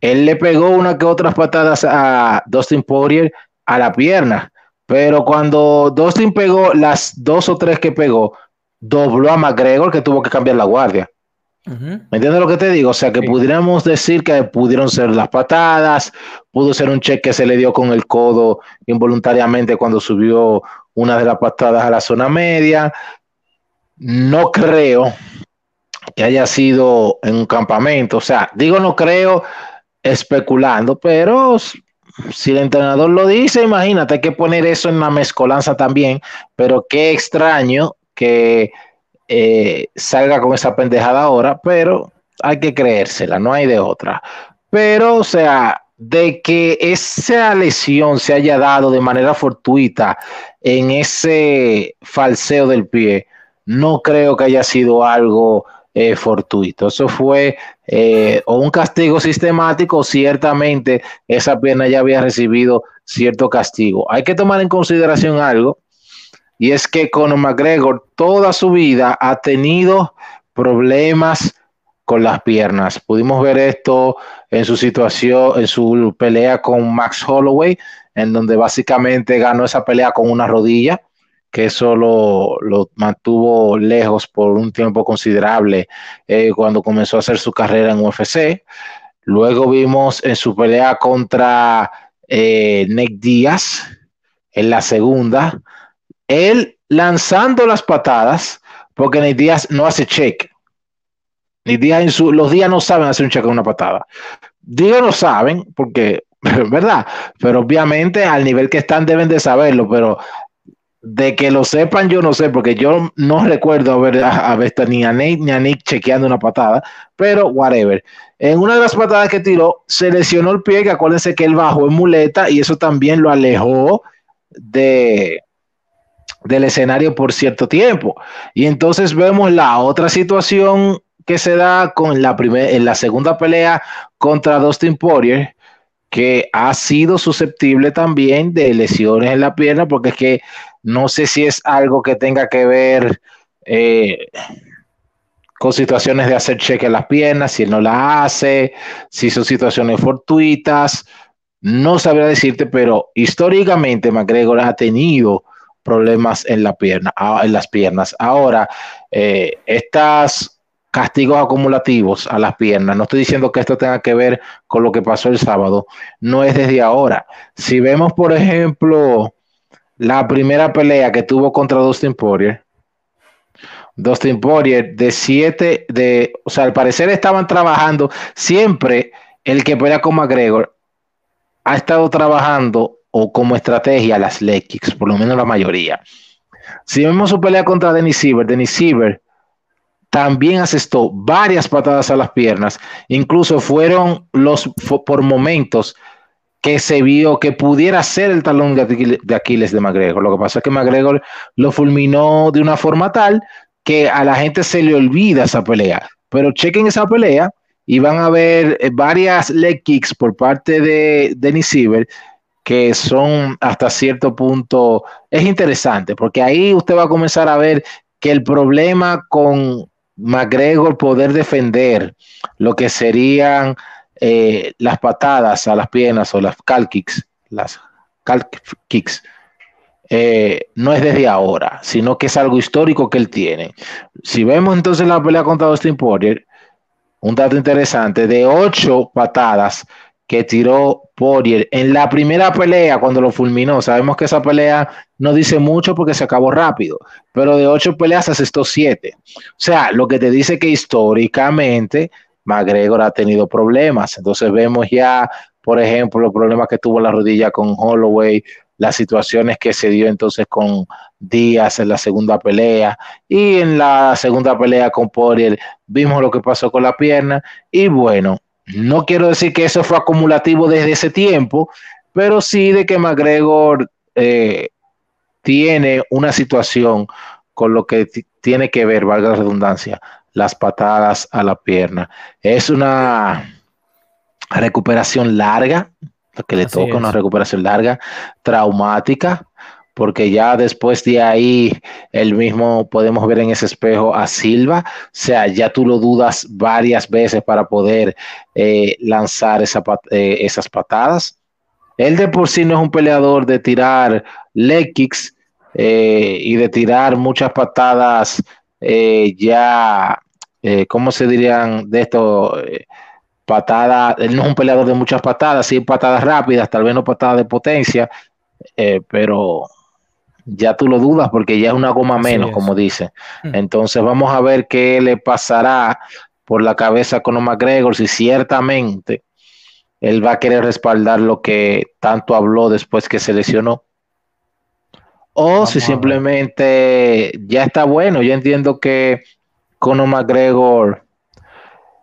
C: él le pegó una que otras patadas a Dustin Poirier a la pierna, pero cuando Dustin pegó las dos o tres que pegó, dobló a McGregor que tuvo que cambiar la guardia. ¿Me entiendes lo que te digo? O sea, que
B: Sí.
C: pudiéramos decir que pudieron ser las patadas, pudo ser un cheque que se le dio con el codo involuntariamente cuando subió una de las patadas a la zona media. No creo que haya sido en un campamento. O sea, digo no creo especulando, pero si el entrenador lo dice, imagínate, hay que poner eso en la mezcolanza también. Pero qué extraño que eh, salga con esa pendejada ahora, pero hay que creérsela, no hay de otra. Pero, o sea, de que esa lesión se haya dado de manera fortuita en ese falseo del pie, no creo que haya sido algo eh, fortuito. Eso fue eh, o un castigo sistemático, ciertamente esa pierna ya había recibido cierto castigo. Hay que tomar en consideración algo, y es que Conor McGregor toda su vida ha tenido problemas con las piernas. Pudimos ver esto en su situación, en su pelea con Max Holloway, en donde básicamente ganó esa pelea con una rodilla, que eso lo, lo mantuvo lejos por un tiempo considerable eh, cuando comenzó a hacer su carrera en UFC. Luego vimos en su pelea contra eh, Nick Díaz, en la segunda, él lanzando las patadas, porque Nick Díaz no hace check. En su, los días no saben hacer un check con una patada. Digo no saben, porque, ¿verdad? Pero obviamente al nivel que están deben de saberlo, pero de que lo sepan yo no sé, porque yo no recuerdo haber, ni a Nick ni a Nick chequeando una patada, pero whatever. En una de las patadas que tiró, se lesionó el pie, acuérdense que él bajó en muleta y eso también lo alejó de, del escenario por cierto tiempo. Y entonces vemos la otra situación que se da con la primera, en la segunda pelea contra Dustin Poirier, que ha sido susceptible también de lesiones en la pierna, porque es que no sé si es algo que tenga que ver eh, con situaciones de hacer cheque en las piernas, si él no la hace, si son situaciones fortuitas, no sabría decirte, pero históricamente McGregor ha tenido problemas en la pierna, en las piernas. Ahora, eh, estas castigos acumulativos a las piernas, no estoy diciendo que esto tenga que ver con lo que pasó el sábado, no es desde ahora. Si vemos, por ejemplo, la primera pelea que tuvo contra Dustin Poirier, Dustin Poirier de siete, de, o sea, al parecer estaban trabajando siempre el que pelea con McGregor ha estado trabajando o como estrategia las leg por lo menos la mayoría. Si vemos su pelea contra Denis Siever, Denis Siever también asestó varias patadas a las piernas, incluso fueron los por momentos que se vio que pudiera ser el talón de Aquiles de McGregor. Lo que pasa es que McGregor lo fulminó de una forma tal que a la gente se le olvida esa pelea. Pero chequen esa pelea y van a ver eh, varias leg kicks por parte de Denis Siever que son hasta cierto punto, es interesante, porque ahí usted va a comenzar a ver que el problema con McGregor poder defender lo que serían eh, las patadas a las piernas o las cal kicks, las cal kicks, eh, no es desde ahora, sino que es algo histórico que él tiene. Si vemos entonces la pelea contra Austin Poirier, un dato interesante, de ocho patadas que tiró Poirier en la primera pelea cuando lo fulminó. Sabemos que esa pelea no dice mucho porque se acabó rápido, pero de ocho peleas asestó siete. O sea, lo que te dice que históricamente McGregor ha tenido problemas. Entonces vemos ya, por ejemplo, los problemas que tuvo la rodilla con Holloway, las situaciones que se dio entonces con Díaz en la segunda pelea y en la segunda pelea con Poirier vimos lo que pasó con la pierna y bueno, no quiero decir que eso fue acumulativo desde ese tiempo, pero sí de que McGregor eh, tiene una situación con lo que tiene que ver, valga la redundancia, las patadas a la pierna. Es una recuperación larga, que le toca una recuperación larga, traumática, porque ya después de ahí, el mismo podemos ver en ese espejo a Silva, o sea, ya tú lo dudas varias veces para poder eh, lanzar eh, esas patadas. Él de por sí no es un peleador de tirar leg eh, y de tirar muchas patadas ya, ¿cómo se dirían de esto? patadas, él no es un peleador de muchas patadas, sí patadas rápidas, tal vez no patadas de potencia, pero ya tú lo dudas porque ya es una goma menos, como dice. Hmm. Entonces vamos a ver qué le pasará por la cabeza con McGregor, si ciertamente él va a querer respaldar lo que tanto habló después que se lesionó. O si simplemente ya está bueno. Yo entiendo que Conor McGregor,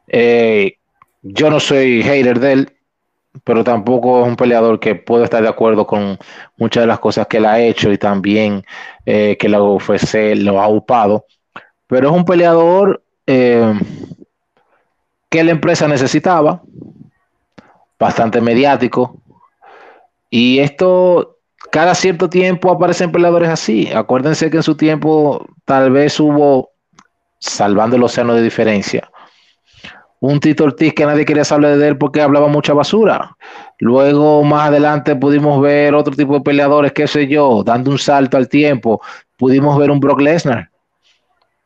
C: eh, yo no soy hater de él, pero tampoco es un peleador que puedo estar de acuerdo con muchas de las cosas que él ha hecho y también eh, que la UFC lo ha upado. Pero es un peleador eh, que la empresa necesitaba, bastante mediático. Y esto, cada cierto tiempo aparecen peleadores así. Acuérdense que en su tiempo tal vez hubo, salvando el océano de diferencia, un Tito Ortiz que nadie quería saber de él porque hablaba mucha basura. Luego, más adelante, pudimos ver otro tipo de peleadores, qué sé yo, dando un salto al tiempo. Pudimos ver un Brock Lesnar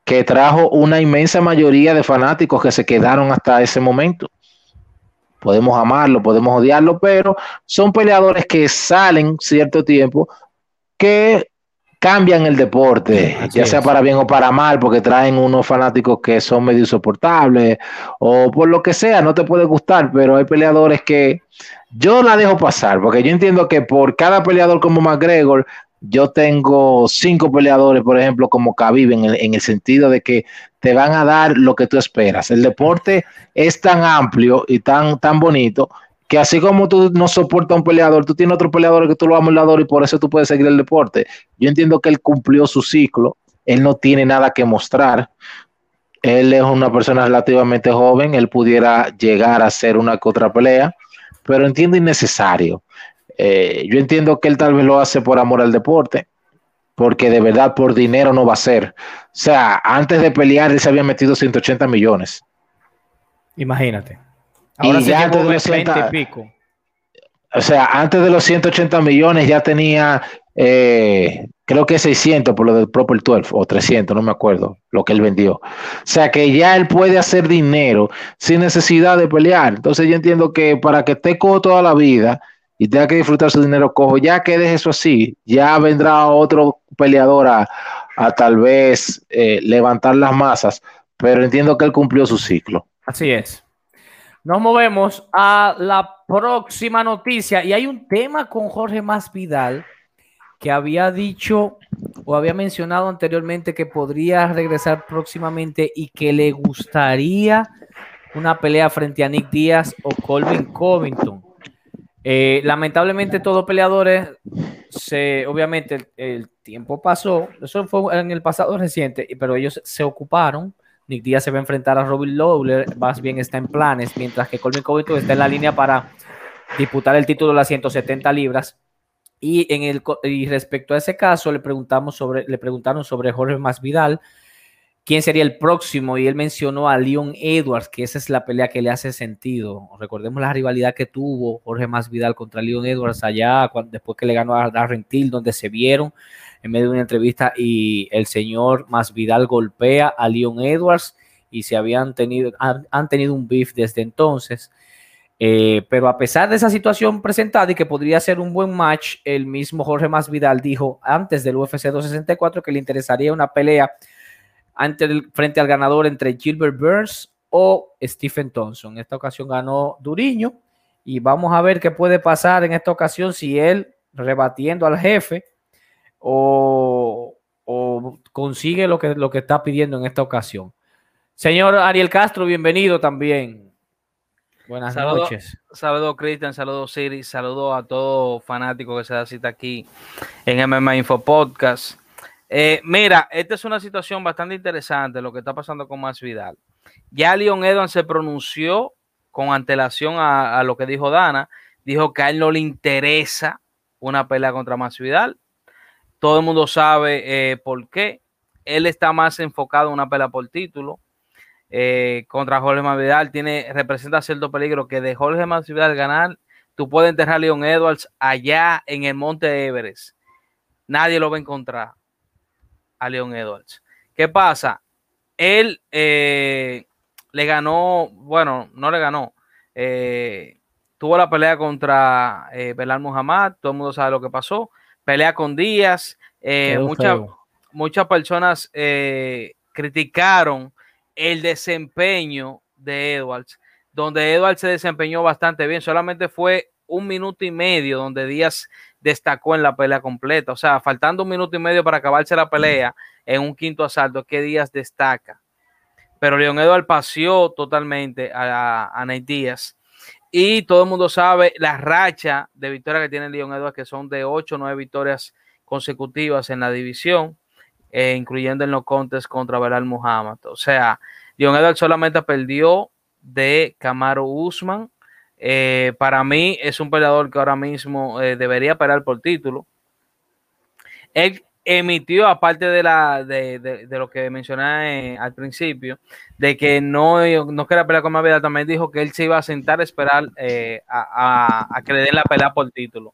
C: que trajo una inmensa mayoría de fanáticos que se quedaron hasta ese momento. Podemos amarlo, podemos odiarlo, pero son peleadores que salen cierto tiempo que cambian el deporte, ya sea para bien o para mal, porque traen unos fanáticos que son medio insoportables o por lo que sea, no te puede gustar, pero hay peleadores que yo la dejo pasar, porque yo entiendo que por cada peleador como McGregor, yo tengo cinco peleadores, por ejemplo, como Khabib, en el, en el sentido de que te van a dar lo que tú esperas. El deporte es tan amplio y tan, tan bonito que así como tú no soportas a un peleador, tú tienes otro peleador que tú lo amas un lado y por eso tú puedes seguir el deporte. Yo entiendo que él cumplió su ciclo, él no tiene nada que mostrar. Él es una persona relativamente joven, él pudiera llegar a hacer una que otra pelea, pero entiendo innecesario. Eh, yo entiendo que él tal vez lo hace por amor al deporte, porque de verdad por dinero no va a ser. O sea, antes de pelear él se había metido 180 millones.
B: Imagínate. Ahora y ya antes de los 20 y pico.
C: O sea, antes de los 180 millones ya tenía, eh, creo que 600 por lo del Proper 12 o 300, no me acuerdo, lo que él vendió. O sea, que ya él puede hacer dinero sin necesidad de pelear. Entonces yo entiendo que para que esté cojo toda la vida y tenga que disfrutar su dinero cojo, ya que deje eso así, ya vendrá otro peleador a, tal vez eh, levantar las masas, pero entiendo que él cumplió su ciclo.
B: Así es. Nos movemos a la próxima noticia y hay un tema con Jorge Masvidal que había dicho o había mencionado anteriormente que podría regresar próximamente y que le gustaría una pelea frente a Nick Díaz o Colvin Covington. Eh, lamentablemente todos peleadores, se, obviamente el, tiempo pasó, eso fue en el pasado reciente, pero ellos se ocuparon. Nick Díaz se va a enfrentar a Robin Lawler, más bien está en planes, mientras que Colvin Covington está en la línea para disputar el título de las 170 libras. Y, en el, y respecto a ese caso, le, preguntamos sobre, le preguntaron sobre Jorge Masvidal, quién sería el próximo, y él mencionó a Leon Edwards, que esa es la pelea que le hace sentido. Recordemos la rivalidad que tuvo Jorge Masvidal contra Leon Edwards allá, después que le ganó a Darren Till, donde se vieron en medio de una entrevista y el señor Masvidal golpea a Leon Edwards y se habían tenido, han tenido un beef desde entonces. Eh, pero a pesar de esa situación presentada y que podría ser un buen match, el mismo Jorge Masvidal dijo antes del UFC 264 que le interesaría una pelea frente al ganador entre Gilbert Burns o Stephen Thompson. En esta ocasión ganó Duriño y vamos a ver qué puede pasar en esta ocasión si él rebatiendo al jefe o, consigue lo que, lo que está pidiendo en esta ocasión. Señor Ariel Castro, bienvenido también. Buenas noches.
D: Saludos, Cristian, saludos, Siri, saludos a todo fanático que se da cita aquí en MMA Info Podcast. Eh, mira, esta es una situación bastante interesante lo que está pasando con Masvidal. Ya Leon Edwards se pronunció con antelación a, lo que dijo Dana. Dijo que a él no le interesa una pelea contra Masvidal. Todo el mundo sabe eh, por qué. Él está más enfocado en una pelea por título. Eh, contra Jorge Masvidal tiene, representa cierto peligro que de Jorge Masvidal ganar, tú puedes enterrar a Leon Edwards allá en el Monte Everest. Nadie lo va a encontrar a Leon Edwards. ¿Qué pasa? Él eh, le ganó, bueno, no le ganó. Eh, tuvo la pelea contra Belal Muhammad, todo el mundo sabe lo que pasó. Pelea con Díaz. muchas, muchas personas criticaron el desempeño de Edwards, donde Edwards se desempeñó bastante bien, solamente fue un minuto y medio donde Díaz destacó en la pelea completa, o sea, faltando un minuto y medio para acabarse la pelea en un quinto asalto, que Díaz destaca. Pero Leon Edwards paseó totalmente a, a Nate Díaz. Y todo el mundo sabe la racha de victorias que tiene Leon Edwards, que son de 8 o 9 victorias consecutivas en la división. Eh, incluyendo en los contes contra Belal Muhammad. O sea, Leon Edwards solamente perdió de Camaro Usman. Eh, para mí es un peleador que ahora mismo eh, debería pelear por título. Él emitió, aparte de, la, de, lo que mencioné al principio, de que no, no quería pelear con Masvidal, también dijo que él se iba a sentar a esperar a, a, que le den la pelea por título.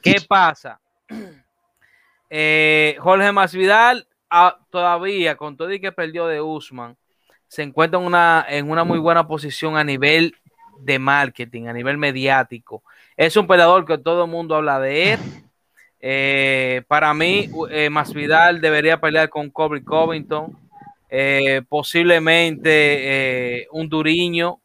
D: ¿Qué pasa? Jorge Masvidal todavía, con todo y que perdió de Usman, se encuentra en una, en una muy buena posición a nivel de marketing, a nivel mediático. Es un peleador que todo el mundo habla de él. Eh, para mí, eh, Masvidal debería pelear con Kobe Covington, eh, posiblemente un Duriño.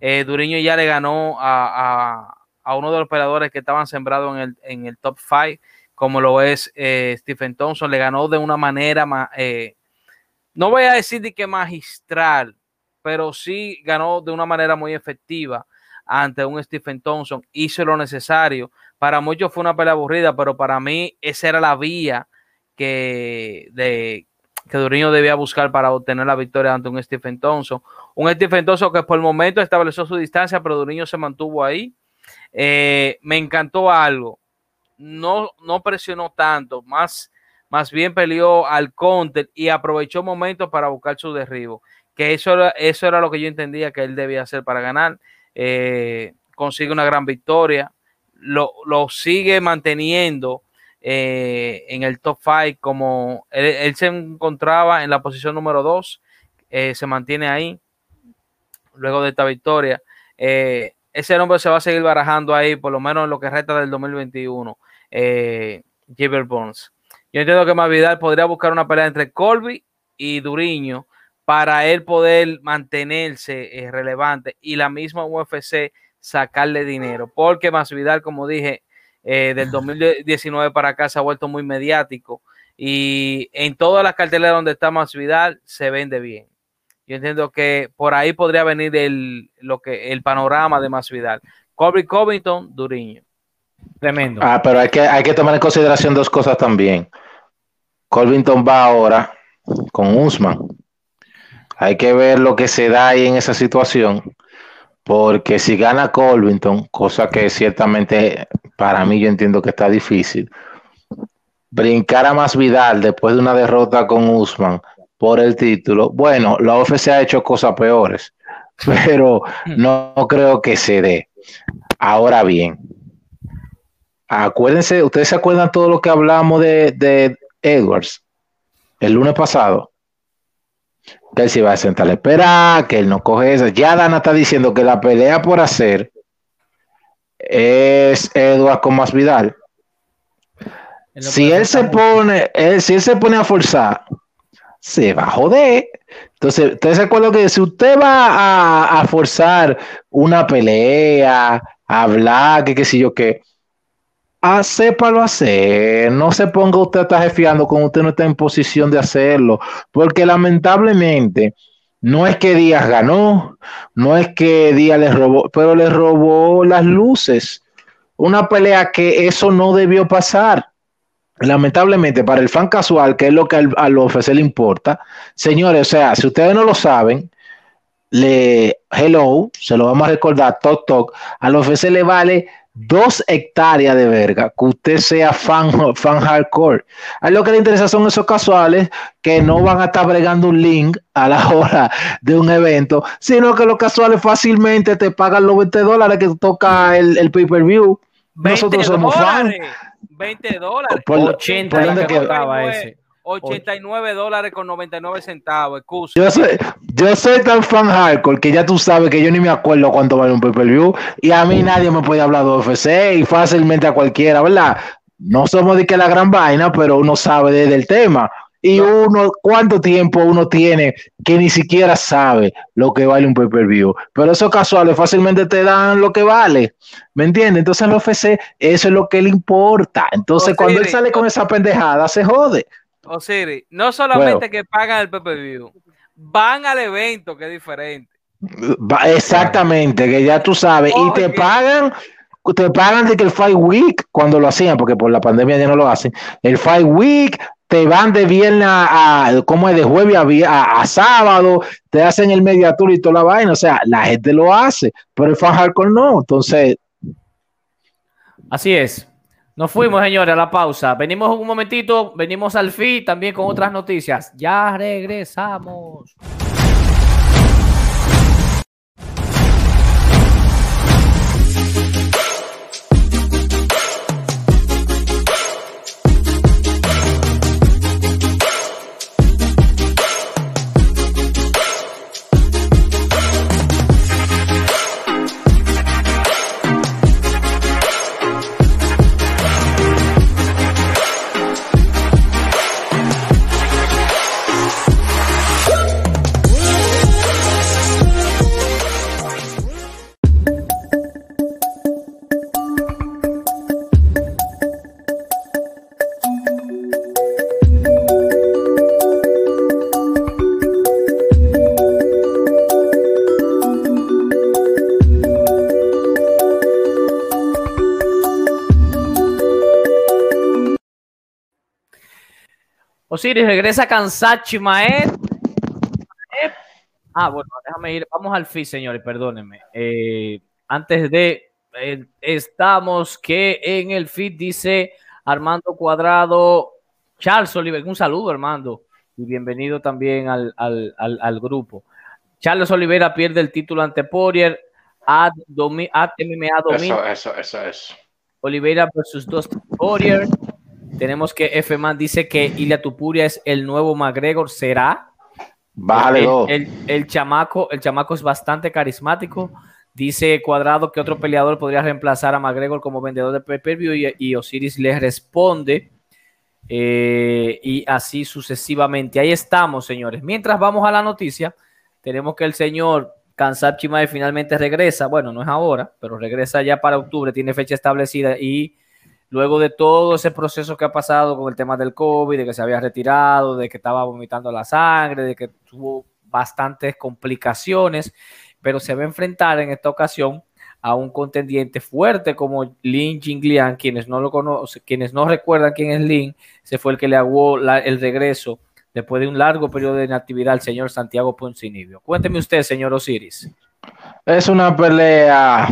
D: Duriño ya le ganó a, uno de los peleadores que estaban sembrados en el, en el top 5 como lo es eh, Stephen Thompson, le ganó de una manera, eh, no voy a decir de que magistral, pero sí ganó de una manera muy efectiva ante un Stephen Thompson, hizo lo necesario. Para muchos fue una pelea aburrida, pero para mí esa era la vía que, de, que debía buscar para obtener la victoria ante un Stephen Thompson. Un Stephen Thompson que por el momento estableció su distancia, pero Duriño se mantuvo ahí. Eh, me encantó algo no, no presionó tanto, más, más bien peleó al counter y aprovechó momentos para buscar su derribo. Que eso era, eso era lo que yo entendía que él debía hacer para ganar. Eh, consigue una gran victoria, lo, sigue manteniendo eh, en el top 5 como él, se encontraba en la posición número 2, eh, se mantiene ahí luego de esta victoria. ese nombre se va a seguir barajando ahí, por lo menos en lo que resta del 2021 eh, Gilbert Burns. Yo entiendo que Mavidal podría buscar una pelea entre Colby y Duriño para él poder mantenerse eh, relevante y la misma UFC sacarle dinero, porque Masvidal, como dije, eh, del 2019 para acá se ha vuelto muy mediático y en todas las carteleras donde está Masvidal se vende bien. Yo entiendo que por ahí podría venir el, lo que, el panorama de Masvidal. Colby Covington, Duriño.
B: Tremendo.
C: Ah, pero hay que, hay que tomar en consideración dos cosas también. Colvington va ahora con Usman. Hay que ver lo que se da ahí en esa situación, porque si gana Colvington, cosa que ciertamente para mí yo entiendo que está difícil, brincar a más Vidal después de una derrota con Usman por el título, bueno, la UFC ha hecho cosas peores, pero no creo que se dé. Ahora bien, acuérdense, ustedes se acuerdan todo lo que hablamos de, de Edwards el lunes pasado, que él se iba a sentar a esperar, que él no coge eso. Ya Dana está diciendo que la pelea por hacer es Edwards con más Vidal.
B: Él
C: Si él se pone, él- si él se pone a forzar, se va a joder. Entonces, ustedes se acuerdan que si usted va a, a forzar una pelea, a hablar, que qué sé yo qué, sépalo hacer. No se ponga usted a estar jefiando cuando usted no está en posición de hacerlo. Porque lamentablemente, no es que Díaz ganó, no es que Díaz le robó, pero le robó las luces. Una pelea que eso no debió pasar lamentablemente para el fan casual, que es lo que al, al UFC le importa, señores, o sea, si ustedes no lo saben, le hello, se lo vamos a recordar, toc toc, al UFC le vale dos hectáreas de verga que usted sea fan, fan hardcore. A lo que le interesa son esos casuales que no van a estar bregando un link a la hora de un evento, sino que los casuales fácilmente te pagan los 20 dólares que toca el, el pay-per-view.
D: 20
C: Nosotros somos fans.
D: dólares. 20 dólares.
C: Por-
B: 80
C: por
B: que ese.
D: 89 dólares con 99 centavos, excusa.
C: Yo soy, yo soy tan fan hardcore que ya tú sabes que yo ni me acuerdo cuánto vale un pay-per-view y a mí nadie me puede hablar de UFC y fácilmente a cualquiera, ¿verdad? No somos de que la gran vaina, pero uno sabe de- del tema. Y uno, ¿cuánto tiempo uno tiene que ni siquiera sabe lo que vale un pay-per-view? Pero esos casuales fácilmente te dan lo que vale, ¿me entiendes? Entonces el UFC, eso es lo que le importa. Entonces cuando él
D: sí,
C: sale con esa pendejada, se jode.
D: Osiris, no solamente
C: Bueno.
D: que pagan el pay-per-view, van al evento, que es diferente.
C: Exactamente, que ya tú sabes, y te pagan, te pagan de que el Fight Week, cuando lo hacían, porque por la pandemia ya no lo hacen, el Fight Week, te van de viernes a, a- ¿cómo es? De jueves a, a- a sábado, te hacen el media tour y toda la vaina, o sea, la gente lo hace, pero el fan hardcore no, entonces,
B: Así es. Nos fuimos, señores, a la pausa. Venimos un momentito, venimos al fin también con otras noticias. Ya regresamos. Osiris regresa Kansachi Maed. Ah, bueno, déjame ir. Vamos al fin, señores, perdónenme. Eh, antes de. eh, estamos que en el feed dice Armando Cuadrado, Charles Oliver. Un saludo, Armando. Y bienvenido también al, al- al- al grupo. Charles Oliveira pierde el título ante Poirier. Ad, domi, ad MMA domina.
C: eso, eso, eso.
B: Oliveira versus Dustin Poirier. Tenemos que F-Man dice que Ilia Tupuria es el nuevo McGregor. ¿Será?
C: Bájale
B: el,
C: dos.
B: el- el chamaco, el chamaco es bastante carismático. Dice Cuadrado que otro peleador podría reemplazar a McGregor como vendedor de pay-per-view y, y Osiris le responde. eh, y así sucesivamente. Ahí estamos, señores. Mientras vamos a la noticia, tenemos que el señor Kansab Chimae finalmente regresa. Bueno, no es ahora, pero regresa ya para octubre, tiene fecha establecida y luego de todo ese proceso que ha pasado con el tema del COVID, de que se había retirado, de que estaba vomitando la sangre, de que tuvo bastantes complicaciones, pero se va a enfrentar en esta ocasión a un contendiente fuerte como Lin Jingliang, quienes no lo conocen, quienes no recuerdan quién es Lin, se fue el que le aguó el regreso después de un largo periodo de inactividad al señor Santiago Poncinibio. Cuénteme usted, señor Osiris.
C: Es una pelea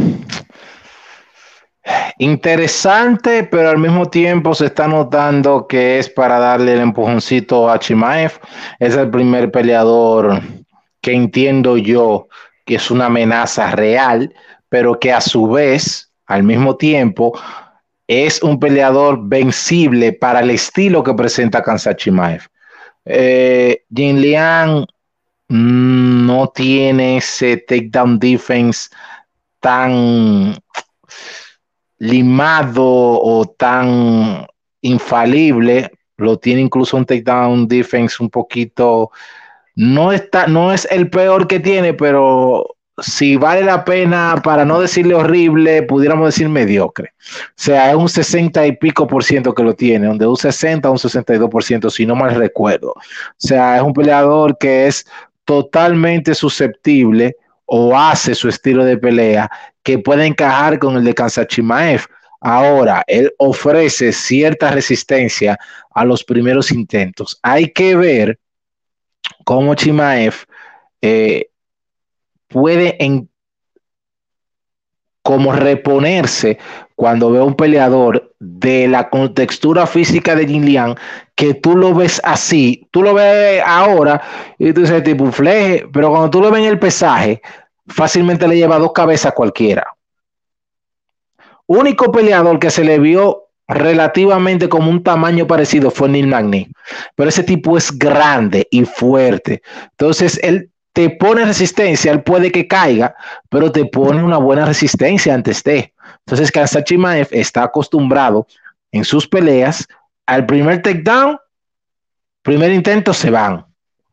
C: interesante, pero al mismo tiempo se está notando que es para darle el empujoncito a Chimaev. Es el primer peleador que entiendo yo que es una amenaza real, pero que a su vez, al mismo tiempo, es un peleador vencible para el estilo que presenta Kansa Chimaev. Eh, Jin Liang no tiene ese takedown defense tan limado o tan infalible, lo tiene incluso un takedown defense un poquito, no está, no es el peor que tiene, pero si vale la pena, para no decirle horrible, pudiéramos decir mediocre. O sea, es un 60 y pico por ciento que lo tiene, donde un 60 a un 62 por ciento, si no mal recuerdo. O sea, es un peleador que es totalmente susceptible o hace su estilo de pelea que puede encajar con el de Kansachimaev. Ahora, él ofrece cierta resistencia a los primeros intentos. Hay que ver cómo Chimaev eh, puede en, como reponerse cuando ve a un peleador de la contextura física de Jin Liang, que tú lo ves así, tú lo ves ahora y tú dices tipo fleje, pero cuando tú lo ves en el pesaje, fácilmente le lleva dos cabezas a cualquiera. Único peleador que se le vio relativamente como un tamaño parecido fue Neil Magny, pero ese tipo es grande y fuerte. Entonces, él te pone resistencia, él puede que caiga, pero te pone una buena resistencia antes de. Entonces, Kansachimaev está acostumbrado en sus peleas al primer takedown, primer intento se van,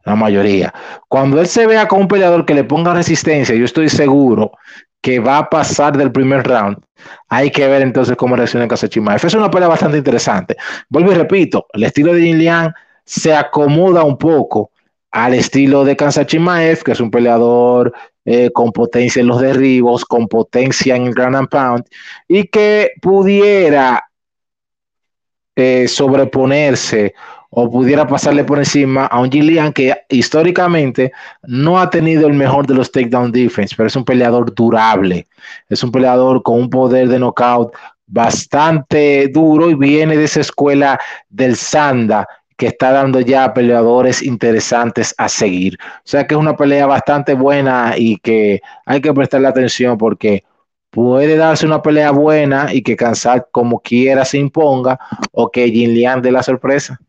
C: la mayoría. Cuando él se vea con un peleador que le ponga resistencia, yo estoy seguro que va a pasar del primer round. Hay que ver entonces cómo reacciona Kansachimaev. Es una pelea bastante interesante. Vuelvo y repito, el estilo de Jin Liang se acomoda un poco al estilo de Kansachimaev, que es un peleador eh, con potencia en los derribos, con potencia en el ground and pound, y que pudiera eh, sobreponerse o pudiera pasarle por encima a un Gillian que históricamente no ha tenido el mejor de los takedown defense, pero es un peleador durable, es un peleador con un poder de knockout bastante duro y viene de esa escuela del Sanda que está dando ya peleadores interesantes a seguir. O sea que es una pelea bastante buena y que hay que prestarle atención porque puede darse una pelea buena y que cansar como quiera se imponga o que Jin Lian dé la sorpresa.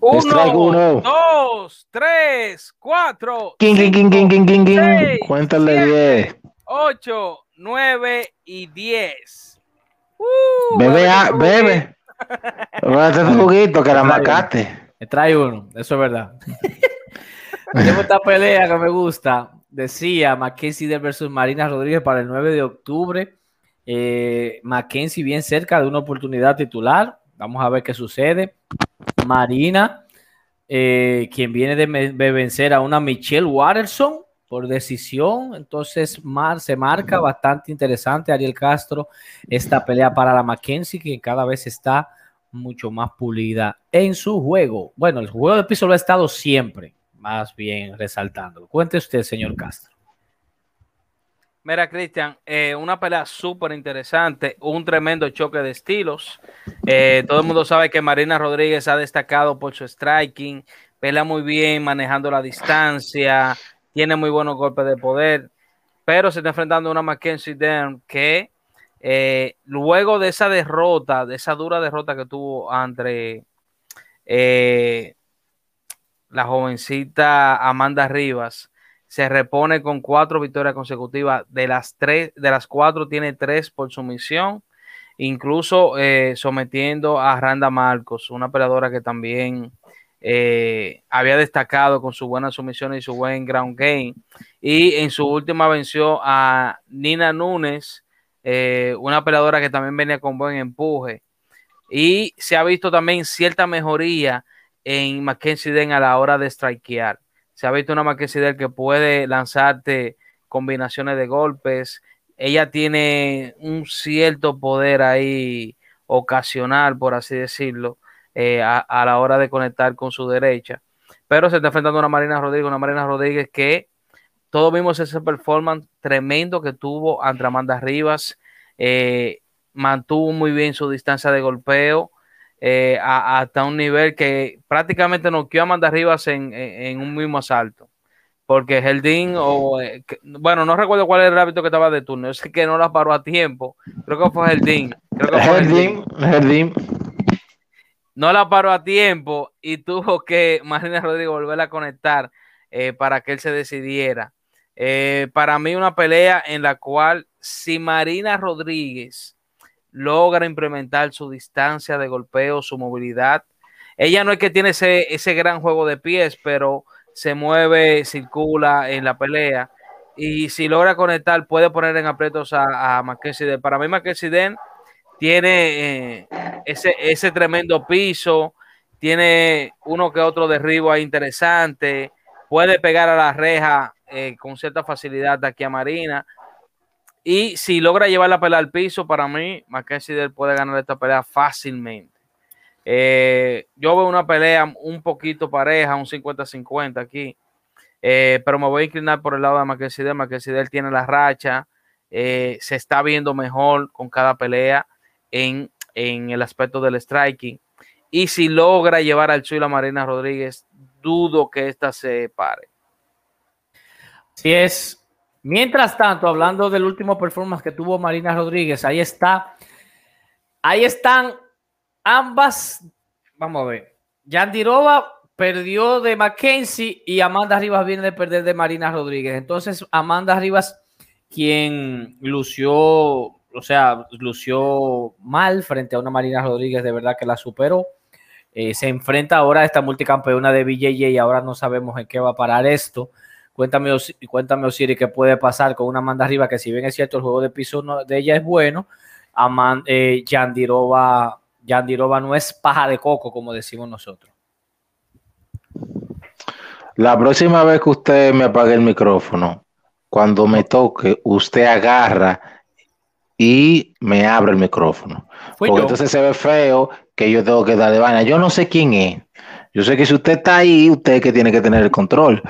D: Uno, dos, tres, cuatro.
C: Cuéntale 10.
D: 8, 9 y 10.
C: Uh, bebe, a, bebe. Bebe un juguito que la marcaste.
B: Me trae uno, eso es verdad. Tengo esta pelea que me gusta. Decía Mackenzie versus Marina Rodríguez para el 9 de octubre. Eh, Mackenzie bien cerca de una oportunidad titular. Vamos a ver qué sucede. Marina, eh, quien viene de, de, vencer a una Michelle Watterson por decisión. Entonces Mar, se marca bastante interesante Ariel Castro esta pelea para la Mackenzie que cada vez está mucho más pulida en su juego. Bueno, el juego de piso lo ha estado siempre, más bien resaltando. Cuente usted, señor Castro.
D: Mira, Cristian, eh, una pelea súper interesante, un tremendo choque de estilos. Eh, todo el mundo sabe que Marina Rodríguez ha destacado por su striking, pelea muy bien, manejando la distancia, tiene muy buenos golpes de poder, pero se está enfrentando a una Mackenzie Dern que eh, luego de esa derrota, de esa dura derrota que tuvo entre la jovencita Amanda Rivas, se repone con cuatro victorias consecutivas. De las tres, de las cuatro tiene tres por sumisión, incluso eh, sometiendo a Randa Marcos, una peleadora que también eh, había destacado con su buena sumisión y su buen ground game. Y en su última venció a Nina Núñez, eh, una peleadora que también venía con buen empuje. Y se ha visto también cierta mejoría en Mackenzie Den a la hora de strikear. Se ha visto una Mackenzie Den que puede lanzarte combinaciones de golpes. Ella tiene un cierto poder ahí ocasional, por así decirlo, eh, a, la hora de conectar con su derecha. Pero se está enfrentando a una Marina Rodríguez, una Marina Rodríguez que todos vimos ese performance tremendo que tuvo ante Amanda Rivas. Eh, mantuvo muy bien su distancia de golpeo eh, hasta un nivel que prácticamente noqueó a Amanda Rivas en, un mismo asalto. Porque Heldin, o bueno, no recuerdo cuál era el hábito que estaba de turno, es que no la paró a tiempo. Creo que fue Heldin. Creo que no la paró a tiempo y tuvo que Marina Rodríguez volver a conectar eh, para que él se decidiera. Eh, para mí una pelea en la cual si Marina Rodríguez logra implementar su distancia de golpeo, su movilidad, ella no es que tiene ese, ese gran juego de pies, pero se mueve, circula en la pelea. Y si logra conectar puede poner en aprietos a, a Mackenzie Para mí Mackenzie tiene eh, ese, ese tremendo piso, tiene uno que otro derribo ahí interesante, puede pegar a la reja eh, con cierta facilidad de aquí a Marina. Y si logra llevar la pelea al piso, para mí, Mackenzie puede ganar esta pelea fácilmente. Eh, yo veo una pelea un poquito pareja, un 50-50 aquí. pero me voy a inclinar por el lado de Mackenzie Mackenzie tiene la racha, se está viendo mejor con cada pelea en, el aspecto del striking. Y si logra llevar al Chuy la Marina Rodríguez, dudo que ésta se pare.
B: Si es. Mientras tanto, hablando del último performance que tuvo Marina Rodríguez, ahí está. Ahí están ambas. Vamos a ver. Yandirova perdió de Mackenzie y Amanda Rivas viene de perder de Marina Rodríguez. Entonces, Amanda Rivas, quien lució o sea, lució mal frente a una Marina Rodríguez, de verdad que la superó. Eh, se enfrenta ahora a esta multicampeona de BJJ y ahora no sabemos en qué va a parar esto. Cuéntame, cuéntame Osiris, qué puede pasar con una Amanda arriba, que si bien es cierto el juego de piso de ella es bueno, Amand eh, Yandirova, Yandirova no es paja de coco, como decimos nosotros.
C: La próxima vez que usted me apague el micrófono, cuando me toque, usted agarra y me abre el micrófono. Porque entonces se ve feo que yo tengo que darle vaina. Yo no sé quién es. Yo sé que si usted está ahí, usted es que tiene que tener el control.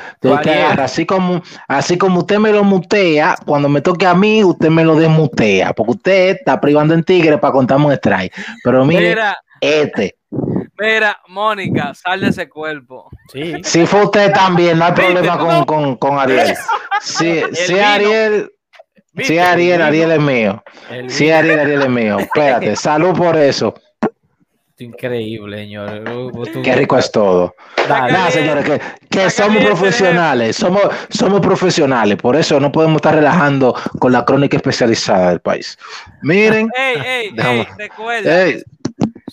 C: así como, así como usted me lo mutea, cuando me toque a mí, usted me lo desmutea, porque usted está privando en tigre para contarme un strike. Pero mire, este.
D: Mira, Mónica, sal de ese cuerpo.
C: Sí. Si fue usted también, no hay problema con, con, con, Ariel. Sí, sí Ariel, Sí, Ariel, Ariel es mío. Sí, Ariel, Ariel es mío. Espérate, salud por eso.
B: Increíble, señor.
C: Qué rico es todo. Nada, señores, que, somos profesionales, somos, somos profesionales, por eso no podemos estar relajando con la crónica especializada del país. Miren.
D: Ey, ey, recuerda,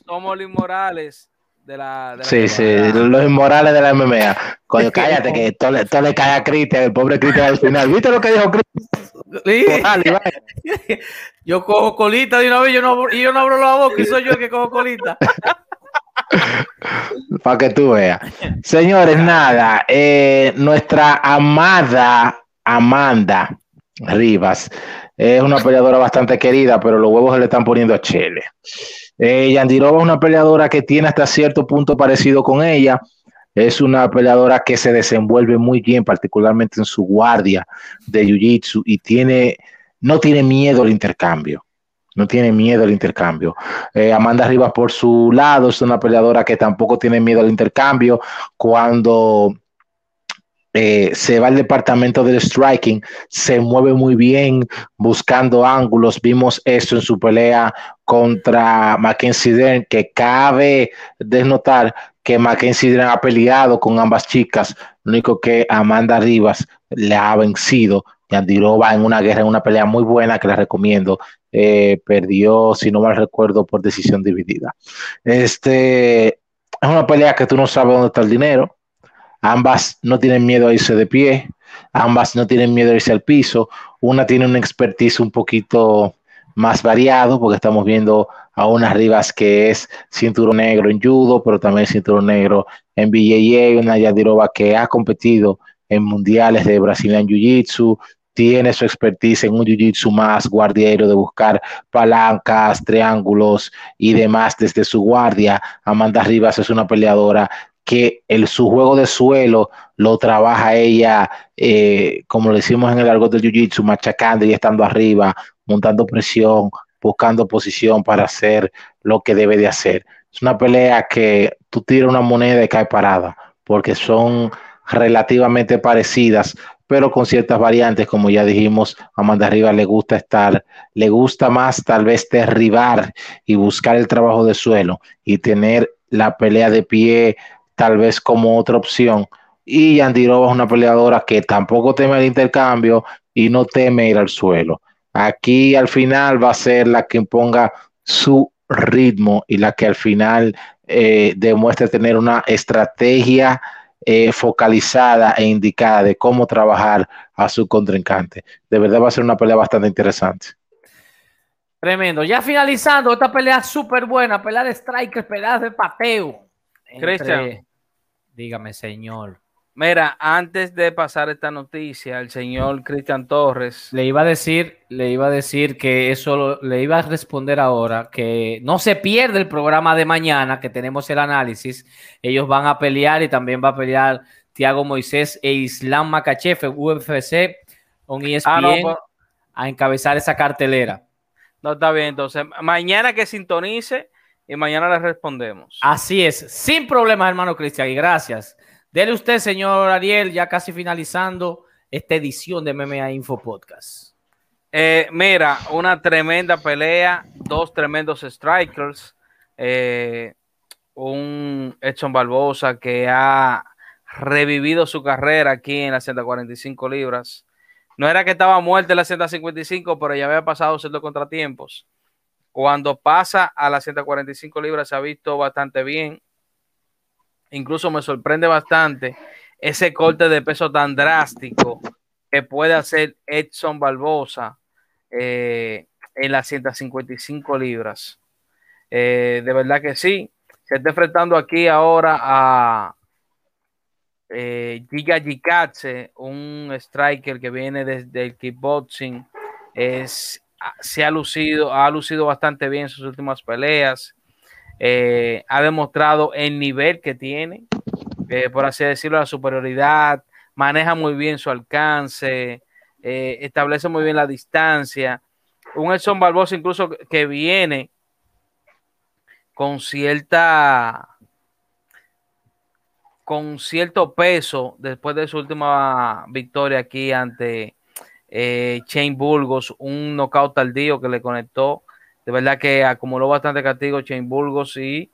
D: somos Luis Morales de la.
C: sí, sí, los inmorales de la MMA. Coño, cállate, que todo le, todo le cae a Cristian, el pobre Cristian al final. ¿Viste lo que dijo Cristian?
B: yo cojo colita de una vez yo no, y yo no abro la boca y soy yo el que cojo colita.
C: Para que tú veas. Señores, nada, eh, nuestra amada Amanda Rivas es una peleadora bastante querida, pero los huevos se le están poniendo a Chile. Eh, Yandirova es una peleadora que tiene hasta cierto punto parecido con ella. Es una peleadora que se desenvuelve muy bien, particularmente en su guardia de Jiu-Jitsu y tiene, no tiene miedo al intercambio. No tiene miedo al intercambio. Eh, Amanda Rivas, por su lado, es una peleadora que tampoco tiene miedo al intercambio. Cuando eh, se va al departamento del striking, se mueve muy bien buscando ángulos. Vimos eso en su pelea contra Mackenzie Dern, que cabe desnotar que Mackenzie Dern ha peleado con ambas chicas, lo único que Amanda Rivas le ha vencido. Yandirova en una guerra, en una pelea muy buena que la recomiendo. Eh, perdió, si no mal recuerdo, por decisión dividida. Este, es una pelea que tú no sabes dónde está el dinero. Ambas no tienen miedo a irse de pie, ambas no tienen miedo a irse al piso. Una tiene un expertise un poquito más variado, porque estamos viendo a una Rivas que es cinturón negro en judo, pero también cinturón negro en BJJ, una Yadirova que ha competido en mundiales de Brazilian Jiu-Jitsu, tiene su expertise en un jiu-jitsu más guardiero de buscar palancas, triángulos y demás desde su guardia. Amanda Rivas es una peleadora que el, su juego de suelo lo trabaja ella, eh, como lo decimos en el argot del jiu-jitsu, machacando y estando arriba, montando presión, buscando posición para hacer lo que debe de hacer. Es una pelea que tú tiras una moneda y cae parada, porque son relativamente parecidas, pero con ciertas variantes, como ya dijimos, Amanda Rivas le gusta estar, le gusta más tal vez derribar y buscar el trabajo de suelo y tener la pelea de pie tal vez como otra opción. Y Yandirova es una peleadora que tampoco teme el intercambio y no teme ir al suelo. Aquí al final va a ser la que imponga su ritmo y la que al final eh, demuestre tener una estrategia eh, focalizada e indicada de cómo trabajar a su contrincante. De verdad va a ser una pelea bastante interesante.
B: Tremendo. Ya finalizando esta pelea súper buena, pelea de strikers, pelea de pateo.
D: Cristian.
B: Dígame, señor.
D: Mira, antes de pasar esta noticia, el señor Cristian Torres.
B: Le iba a decir, le iba a decir que eso le iba a responder ahora, que no se pierde el programa de mañana, que tenemos el análisis. Ellos van a pelear y también va a pelear Tiago Moisés e Islam Makachev, UFC, un ESPN, ah, pues- a encabezar esa cartelera.
D: No está bien, entonces mañana que sintonice y mañana le respondemos.
B: Así es, sin problemas, hermano Cristian, y gracias. Dele usted, señor Ariel, ya casi finalizando esta edición de MMA Info Podcast.
D: Eh, mira, una tremenda pelea, dos tremendos strikers, eh, un Edson Barbosa que ha revivido su carrera aquí en las 145 libras. No era que estaba muerto en las 155, pero ya había pasado ciertos contratiempos. Cuando pasa a las 145 libras se ha visto bastante bien incluso me sorprende bastante ese corte de peso tan drástico que puede hacer Edson Barbosa eh, en las 155 libras. Eh, de verdad que sí. Se está enfrentando aquí ahora a eh, Giga Gikatse, un striker que viene desde el kickboxing. Es, se ha lucido, ha lucido bastante bien en sus últimas peleas. Eh, ha demostrado el nivel que tiene, eh, por así decirlo, la superioridad, maneja muy bien su alcance, eh, establece muy bien la distancia. Un Edson Barbosa incluso que viene con cierta con cierto peso después de su última victoria aquí ante Shane Burgos, un knockout tardío que le conectó. De verdad que acumuló bastante castigo Shane Burgos y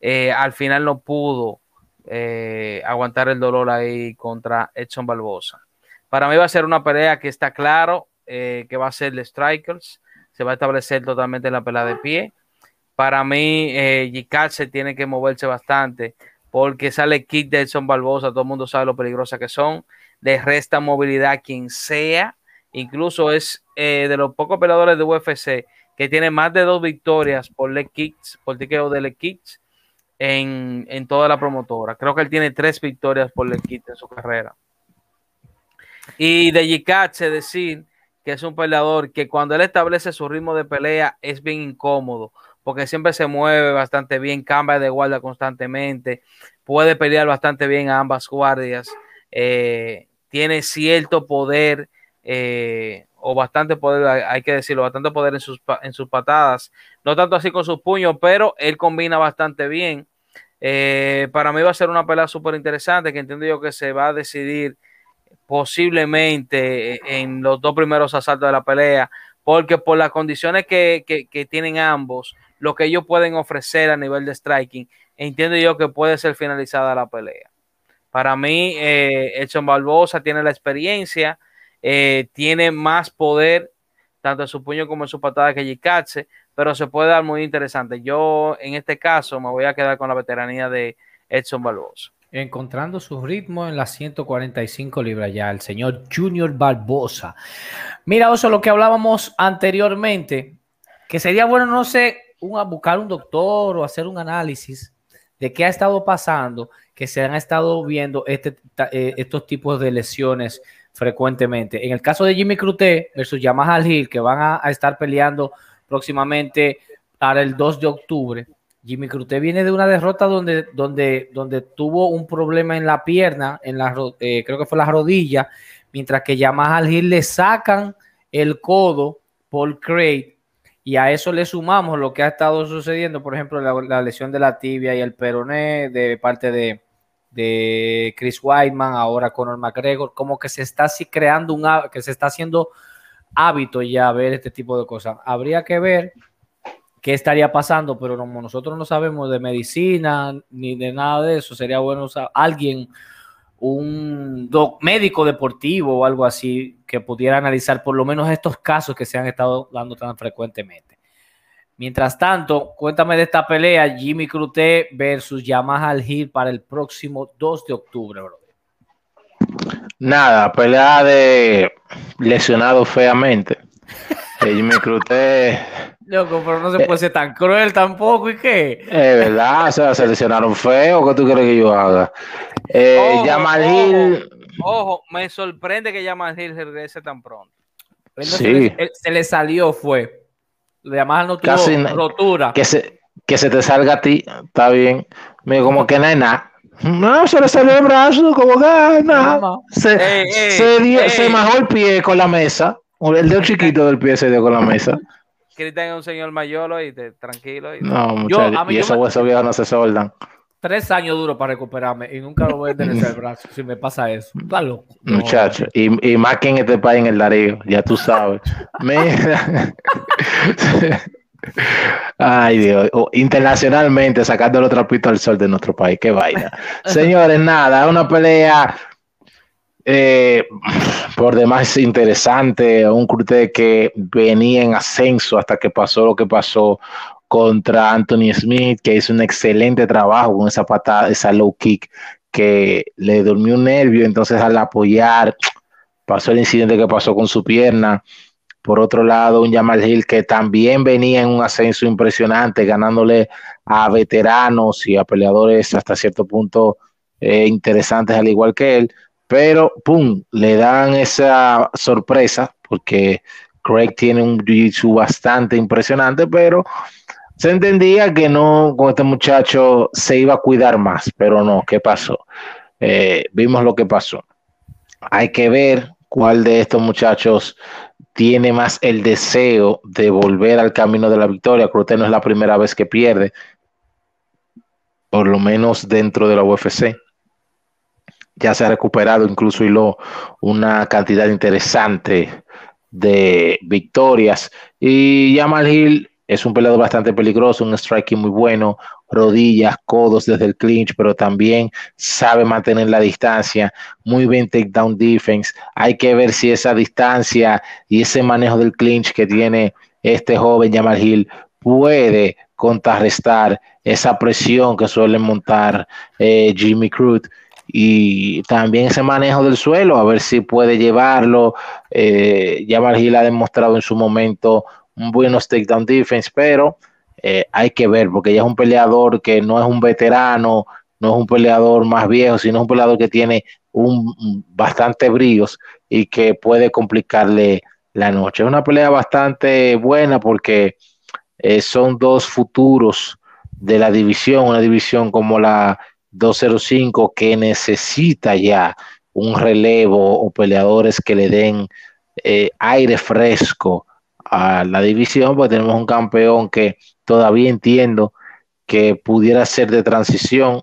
D: eh, al final no pudo eh, aguantar el dolor ahí contra Edson Barbosa. Para mí va a ser una pelea que está claro eh, que va a ser de strikers, se va a establecer totalmente la pelea de pie. Para mí, eh, se tiene que moverse bastante porque sale kit de Edson Barbosa, todo el mundo sabe lo peligrosa que son, le resta movilidad a quien sea, incluso es de los pocos peleadores de UFC que tiene más de dos victorias por leg kicks, por tiqueo de leg kicks en, toda la promotora. Creo que él tiene tres victorias por leg kicks en su carrera. Y de Yikache decir que es un peleador que cuando él establece su ritmo de pelea es bien incómodo, porque siempre se mueve bastante bien, cambia de guardia constantemente, puede pelear bastante bien a ambas guardias, eh, tiene cierto poder eh, o bastante poder, hay que decirlo, bastante poder en sus, en sus patadas. No tanto así con sus puños, pero él combina bastante bien. Eh, para mí va a ser una pelea súper interesante que entiendo yo que se va a decidir posiblemente en los dos primeros asaltos de la pelea, porque por las condiciones que, tienen ambos, lo que ellos pueden ofrecer a nivel de striking, entiendo yo que puede ser finalizada la pelea. Para mí, eh, Edson Barbosa tiene la experiencia, eh, tiene más poder tanto en su puño como en su patada que Jikatse, pero se puede dar muy interesante. Yo en este caso me voy a quedar con la veteranía de Edson Barbosa.
B: Encontrando su ritmo en las 145 libras ya, el señor Junior Barbosa. Mira, eso lo que hablábamos anteriormente, que sería bueno, no sé, buscar un doctor o hacer un análisis de qué ha estado pasando, que se han estado viendo este, eh, estos tipos de lesiones frecuentemente. En el caso de Jimmy Crute versus Yamaha Hill, que van a, estar peleando próximamente para el 2 de octubre, Jimmy Crute viene de una derrota donde, donde, donde tuvo un problema en la pierna, en la, eh, creo que fue la rodilla, mientras que Yamaha Hill le sacan el codo por Craig y a eso le sumamos lo que ha estado sucediendo, por ejemplo, la, la lesión de la tibia y el peroné de parte de, de Chris Whiteman, ahora Conor McGregor, como que se está así creando un que se está haciendo hábito ya ver este tipo de cosas. Habría que ver qué estaría pasando, pero como nosotros no sabemos de medicina ni de nada de eso, sería bueno alguien, un médico deportivo o algo así, que pudiera analizar por lo menos estos casos que se han estado dando tan frecuentemente. Mientras tanto, cuéntame de esta pelea Jimmy Crute versus Yamaha Al Hill para el próximo 2 de octubre, bro.
C: Nada, pelea de lesionado feamente. Jimmy Crute.
B: Loco, pero no se puede ser tan cruel tampoco, ¿y qué?
C: Es verdad, o sea, se lesionaron feo, ¿qué tú quieres que yo haga?
D: Eh, ojo, Yamal Hill. Ojo, me sorprende que Yamal Hill regrese tan pronto.
B: Sí. Se, le, se le salió, fue. Además no tuvo Casi rotura.
C: Que se, que se te salga a ti, está bien. Me como que no hay nada. No, se le salió el brazo, como que nada. Se, ey, se, dio, ey. se majó el pie con la mesa. El dedo chiquito del pie se dio con la mesa.
D: Cristian es un señor mayor, oíste, tranquilo.
C: ¿oíste? No, muchachos. Y esos huesos viejos no se soldan.
B: Tres años duro para recuperarme y nunca lo voy a tener el brazo si me pasa eso. Está loco.
C: No. Muchacho, y, y, más que en este país, en el Darío, ya tú sabes. Mira. Ay, Dios. internacionalmente, sacando el trapito al sol de nuestro país. Qué vaina. Señores, nada, una pelea eh, por demás interesante. Un crute que venía en ascenso hasta que pasó lo que pasó contra Anthony Smith, que hizo un excelente trabajo con esa patada, esa low kick que le durmió un nervio, entonces al apoyar pasó el incidente que pasó con su pierna. Por otro lado, un Jamal Hill que también venía en un ascenso impresionante, ganándole a veteranos y a peleadores hasta cierto punto eh, interesantes, al igual que él. Pero, ¡pum!, le dan esa sorpresa, porque Craig tiene un jiu-jitsu bastante impresionante, pero se entendía que no, con este muchacho se iba a cuidar más, pero no, ¿qué pasó? Eh, vimos lo que pasó. Hay que ver cuál de estos muchachos tiene más el deseo de volver al camino de la victoria. Crute no es la primera vez que pierde, por lo menos dentro de la UFC. Ya se ha recuperado incluso lo una cantidad interesante de victorias. Y Yamal Hill es un peleador bastante peligroso, un striking muy bueno, rodillas, codos desde el clinch, pero también sabe mantener la distancia, muy bien takedown defense. Hay que ver si esa distancia y ese manejo del clinch que tiene este joven Jamal Hill puede contrarrestar esa presión que suele montar eh, Jimmy Crute y también ese manejo del suelo, a ver si puede llevarlo. Eh, Jamal Hill ha demostrado en su momento buenos takedown defense, pero eh, hay que ver, porque ella es un peleador que no es un veterano, no es un peleador más viejo, sino un peleador que tiene un bastante bríos y que puede complicarle la noche. Es una pelea bastante buena porque eh, son dos futuros de la división, una división como la 205 que necesita ya un relevo o peleadores que le den eh, aire fresco a la división, pues tenemos un campeón que todavía entiendo que pudiera ser de transición.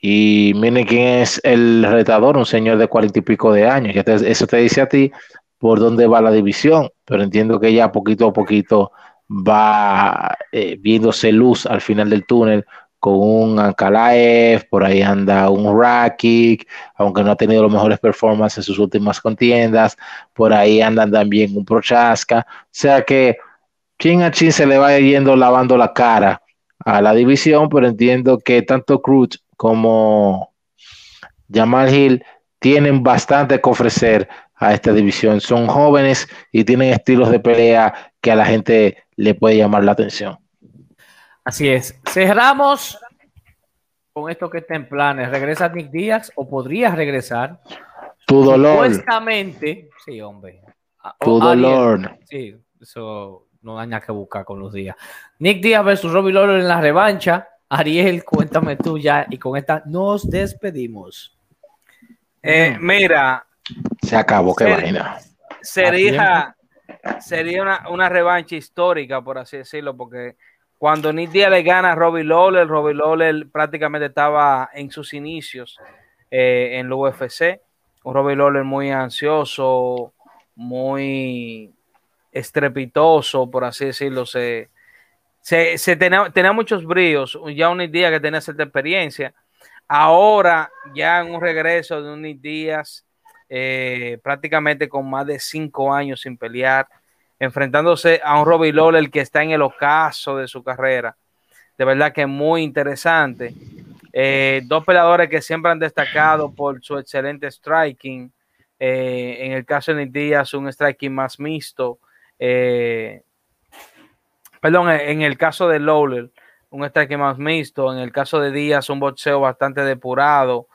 C: Y mire quién es el retador, un señor de cuarenta y pico de años. Eso te dice a ti por dónde va la división, pero entiendo que ya poquito a poquito va eh, viéndose luz al final del túnel con un Ankalaev, por ahí anda un Rakic, aunque no ha tenido los mejores performances en sus últimas contiendas, por ahí andan también un Prochaska, o sea que chin a chin se le va yendo lavando la cara a la división, pero entiendo que tanto Cruz como Jamal Hill tienen bastante que ofrecer a esta división. Son jóvenes y tienen estilos de pelea que a la gente le puede llamar la atención.
B: Así es. Cerramos con esto que está en planes. ¿Regresa Nick Díaz o podría regresar?
C: Tu dolor.
B: Supuestamente, sí, hombre.
C: Tu dolor.
B: Sí, eso no daña que buscar con los días. Nick Díaz versus Robbie Lawler en la revancha. Ariel, cuéntame tú ya y con esta nos despedimos.
D: Eh, mira.
C: Se acabó, qué vaina.
D: Sería, sería una, una, revancha histórica, por así decirlo, porque cuando Nick Díaz le gana a Robbie Lawler, Robbie Lawler prácticamente estaba en sus inicios eh, en la UFC. Un Robbie Lawler muy ansioso, muy estrepitoso, por así decirlo. Se, tenía, muchos bríos. Ya un Díaz que tenía cierta experiencia. Ahora, ya en un regreso de un Nick Díaz, eh, prácticamente con más de cinco años sin pelear enfrentándose a un Robbie Lawler que está en el ocaso de su carrera. De verdad que muy interesante. Eh, dos peleadores que siempre han destacado por su excelente striking. Eh, en el caso de Nick Díaz, un striking más mixto. Eh, perdón, en el caso de Lawler, un striking más mixto. En el caso de Díaz, un boxeo bastante depurado,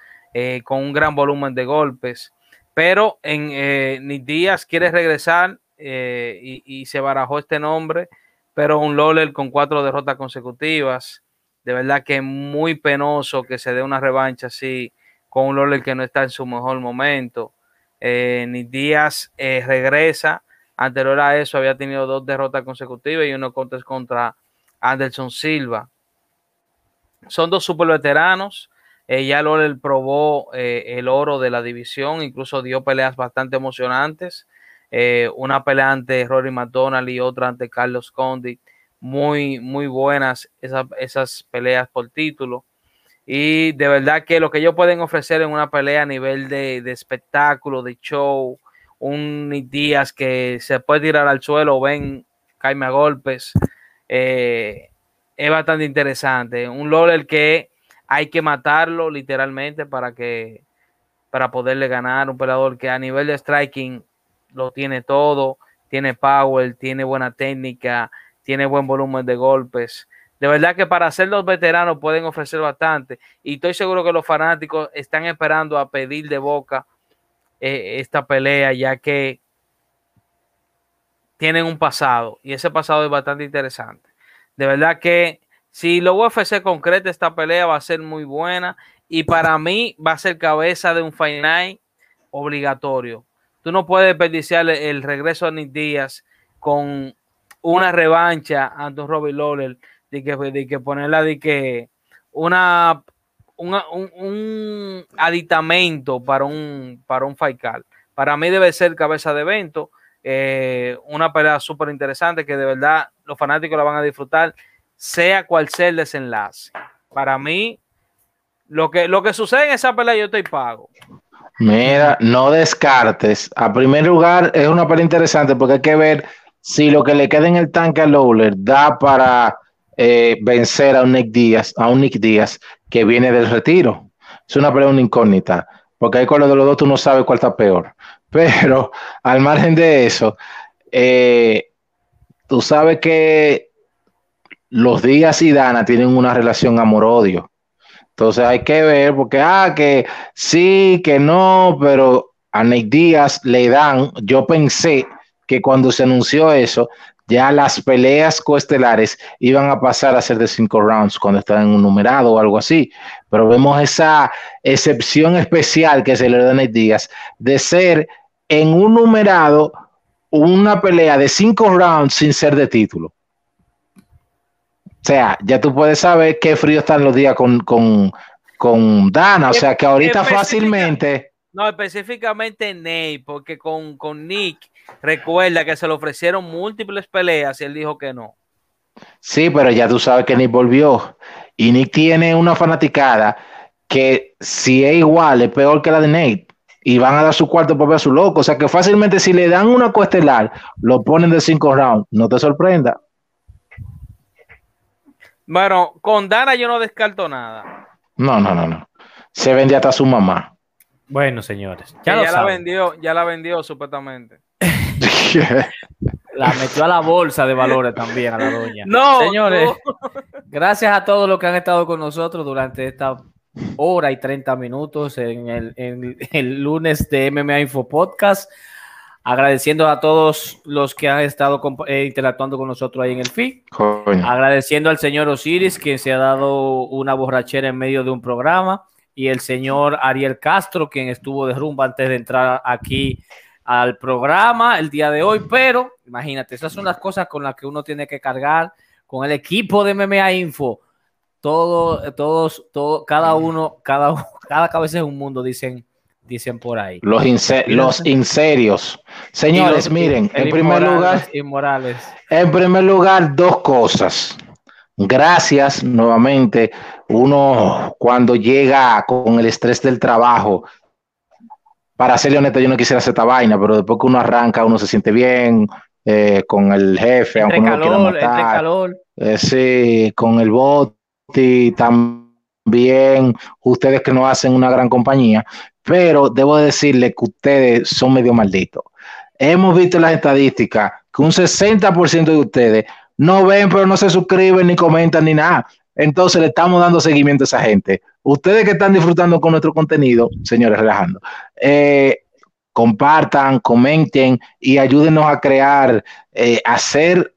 D: con un gran volumen de golpes. Pero en Nick Díaz quiere regresar eh, y, se barajó este nombre, pero un Lawler con cuatro derrotas consecutivas. De verdad que es muy penoso que se dé una revancha así con un Lawler que no está en su mejor momento. Eh, ni Díaz eh, regresa. Anterior a eso había tenido dos derrotas consecutivas y uno contra, contra Anderson Silva. Son dos super veteranos. ya Lawler probó el oro de la división, incluso dio peleas bastante emocionantes. Eh, una pelea ante Rory McDonald y otra ante Carlos Condi. Muy, muy buenas esas, esas peleas por título. Y de verdad que lo que ellos pueden ofrecer en una pelea a nivel de, espectáculo, de show, un Díaz que se puede tirar al suelo, ven, caime a golpes, eh, es bastante interesante. Un Lawler que hay que matarlo literalmente para que para poderle ganar. Un peleador que a nivel de striking lo tiene todo, tiene power, tiene buena técnica, tiene buen volumen de golpes. De verdad que para ser los veteranos pueden ofrecer bastante y estoy seguro que los fanáticos están esperando a pedir de boca eh, esta pelea ya que tienen un pasado y ese pasado es bastante interesante. De verdad que si lo UFC concreta esta pelea va a ser muy buena y para mí va a ser cabeza de un Fight obligatorio Tú no puedes desperdiciar el, regreso de Nick Díaz con una revancha ante un Robbie Lawler, de que, de que ponerla de que una, un, aditamento para un, para un fight Para mí debe ser cabeza de evento, eh, una pelea súper interesante que de verdad los fanáticos la van a disfrutar, sea cual sea el desenlace. Para mí, lo que, lo que sucede en esa pelea yo estoy pago.
C: Mira, no descartes. A primer lugar, es una pelea interesante porque hay que ver si lo que le queda en el tanque a Lowler da para eh, vencer a un Nick Díaz, a un Nick Díaz que viene del retiro. Es una pelea una incógnita, porque ahí con de los dos tú no sabes cuál está peor. Pero al margen de eso, eh, tú sabes que los Díaz y Dana tienen una relación amor-odio. Entonces hay que ver, porque, ah, que sí, que no, pero a Nate Díaz le dan, yo pensé que cuando se anunció eso, ya las peleas coestelares iban a pasar a ser de cinco rounds cuando estaban en un numerado o algo así. Pero vemos esa excepción especial que se le da a Nate Díaz de ser en un numerado una pelea de cinco rounds sin ser de título. O sea, ya tú puedes saber qué frío están los días con, con, Dana. O sea, que ahorita fácilmente.
D: No, específicamente Ney, porque con, con Nick, recuerda que se le ofrecieron múltiples peleas y él dijo que no.
C: Sí, pero ya tú sabes que Nick volvió. Y Nick tiene una fanaticada que si es igual, es peor que la de Nate. Y van a dar su cuarto por ver su loco. O sea que fácilmente si le dan una coestelar, lo ponen de cinco rounds. No te sorprenda.
D: Bueno, con Dana yo no descarto nada.
C: No, no, no, no. Se vendía hasta su mamá.
B: Bueno, señores.
D: Ya,
B: Ya, lo
D: la
B: saben.
D: vendió, ya la vendió supuestamente.
B: La metió a la bolsa de valores también a la doña.
D: No,
B: Señores,
D: no.
B: gracias a todos los que han estado con nosotros durante esta hora y 30 minutos en el, en el lunes de MMA Info Podcast. Agradeciendo a todos los que han estado eh, interactuando con nosotros ahí en el feed.
C: Coño.
B: Agradeciendo al señor Osiris, quien se ha dado una borrachera en medio de un programa, y el señor Ariel Castro, quien estuvo de rumba antes de entrar aquí al programa el día de hoy. Pero imagínate, esas son las cosas con las que uno tiene que cargar con el equipo de MMA Info. Todo, todos, todo, cada uno, cada, cada cabeza es un mundo, dicen, dicen por ahí.
C: Los, inse- los inserios. Señores,
B: Y los-
C: miren, en primer lugar,
B: inmorales.
C: En primer lugar, dos cosas. Gracias nuevamente. Uno cuando llega con el estrés del trabajo, para ser honesto, yo no quisiera hacer esta vaina, pero después que uno arranca, uno se siente bien eh, con el jefe,
B: Entre
C: aunque uno lo quiera
B: calor, entre
C: matar.
B: calor.
C: Eh, sí, con el Boti también, ustedes que no hacen una gran compañía, pero debo decirle que ustedes son medio malditos. Hemos visto las estadísticas que un 60% de ustedes no ven, pero no se suscriben, ni comentan, ni nada. Entonces le estamos dando seguimiento a esa gente. Ustedes que están disfrutando con nuestro contenido, señores, relajando, eh, compartan, comenten y ayúdenos a crear, eh, hacer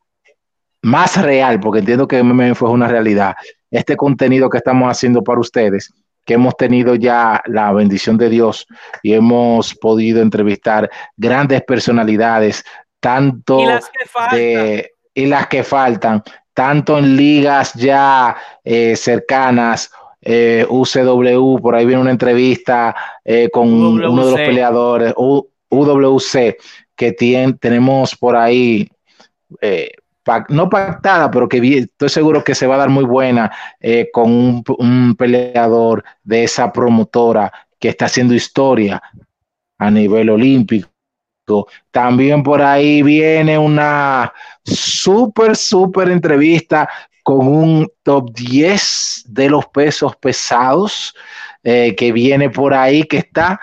C: más real, porque entiendo que MMA fue una realidad, este contenido que estamos haciendo para ustedes, que hemos tenido ya la bendición de Dios y hemos podido entrevistar grandes personalidades, tanto
D: Y las que faltan.
C: de y las que faltan, tanto en ligas ya eh, cercanas, eh, UCW, por ahí viene una entrevista eh, con
B: UWC.
C: uno de los peleadores, U- UWC, que tien- tenemos por ahí, eh, no pactada, pero que estoy seguro que se va a dar muy buena eh, con un, un peleador de esa promotora que está haciendo historia a nivel olímpico. También por ahí viene una súper, súper entrevista con un top 10 de los pesos pesados eh, que viene por ahí, que está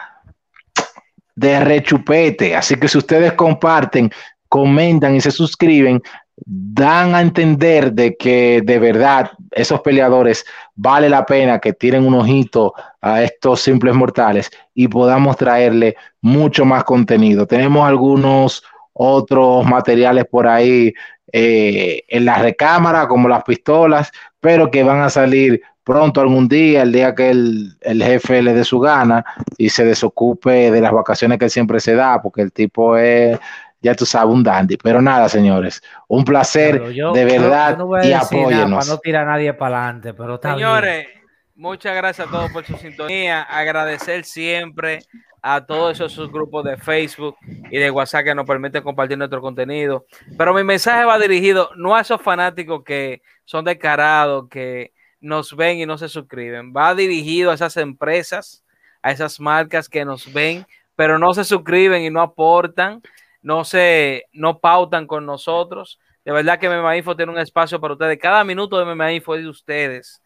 C: de rechupete. Así que si ustedes comparten, comentan y se suscriben, dan a entender de que de verdad esos peleadores vale la pena que tiren un ojito a estos simples mortales y podamos traerle mucho más contenido. Tenemos algunos otros materiales por ahí eh, en la recámara, como las pistolas, pero que van a salir pronto algún día, el día que el, el jefe le dé su gana y se desocupe de las vacaciones que siempre se da, porque el tipo es, ya tú sabes, un dandy. Pero nada, señores, un placer
B: yo-
C: de verdad
B: yo no voy a
C: y
B: decir nada
C: apóyenos.
B: Para no tirar a nadie para adelante, pero está bien.
D: Señores, muchas gracias a todos por su sintonía. Agradecer siempre a todos esos subgrupos de Facebook y de WhatsApp que nos permiten compartir nuestro contenido. Pero mi mensaje va dirigido no a esos fanáticos que son descarados, que nos ven y no se suscriben. Va dirigido a esas empresas, a esas marcas que nos ven, pero no se suscriben y no aportan, no se, no pautan con nosotros. De verdad que MMA Info tiene un espacio para ustedes. Cada minuto de MMA Info es de ustedes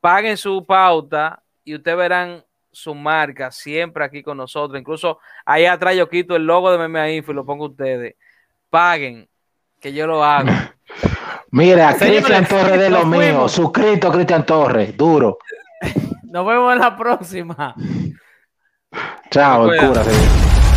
D: paguen su pauta y ustedes verán su marca siempre aquí con nosotros. Incluso ahí atrás yo quito el logo de MMA Info y lo pongo a ustedes. Paguen, que yo lo hago.
C: Mira, Cristian Torres de lo mío,
B: fuimos.
C: suscrito Cristian Torres, duro.
B: Nos vemos en la próxima.
C: Chao,
D: Cuídate.
C: cúrate.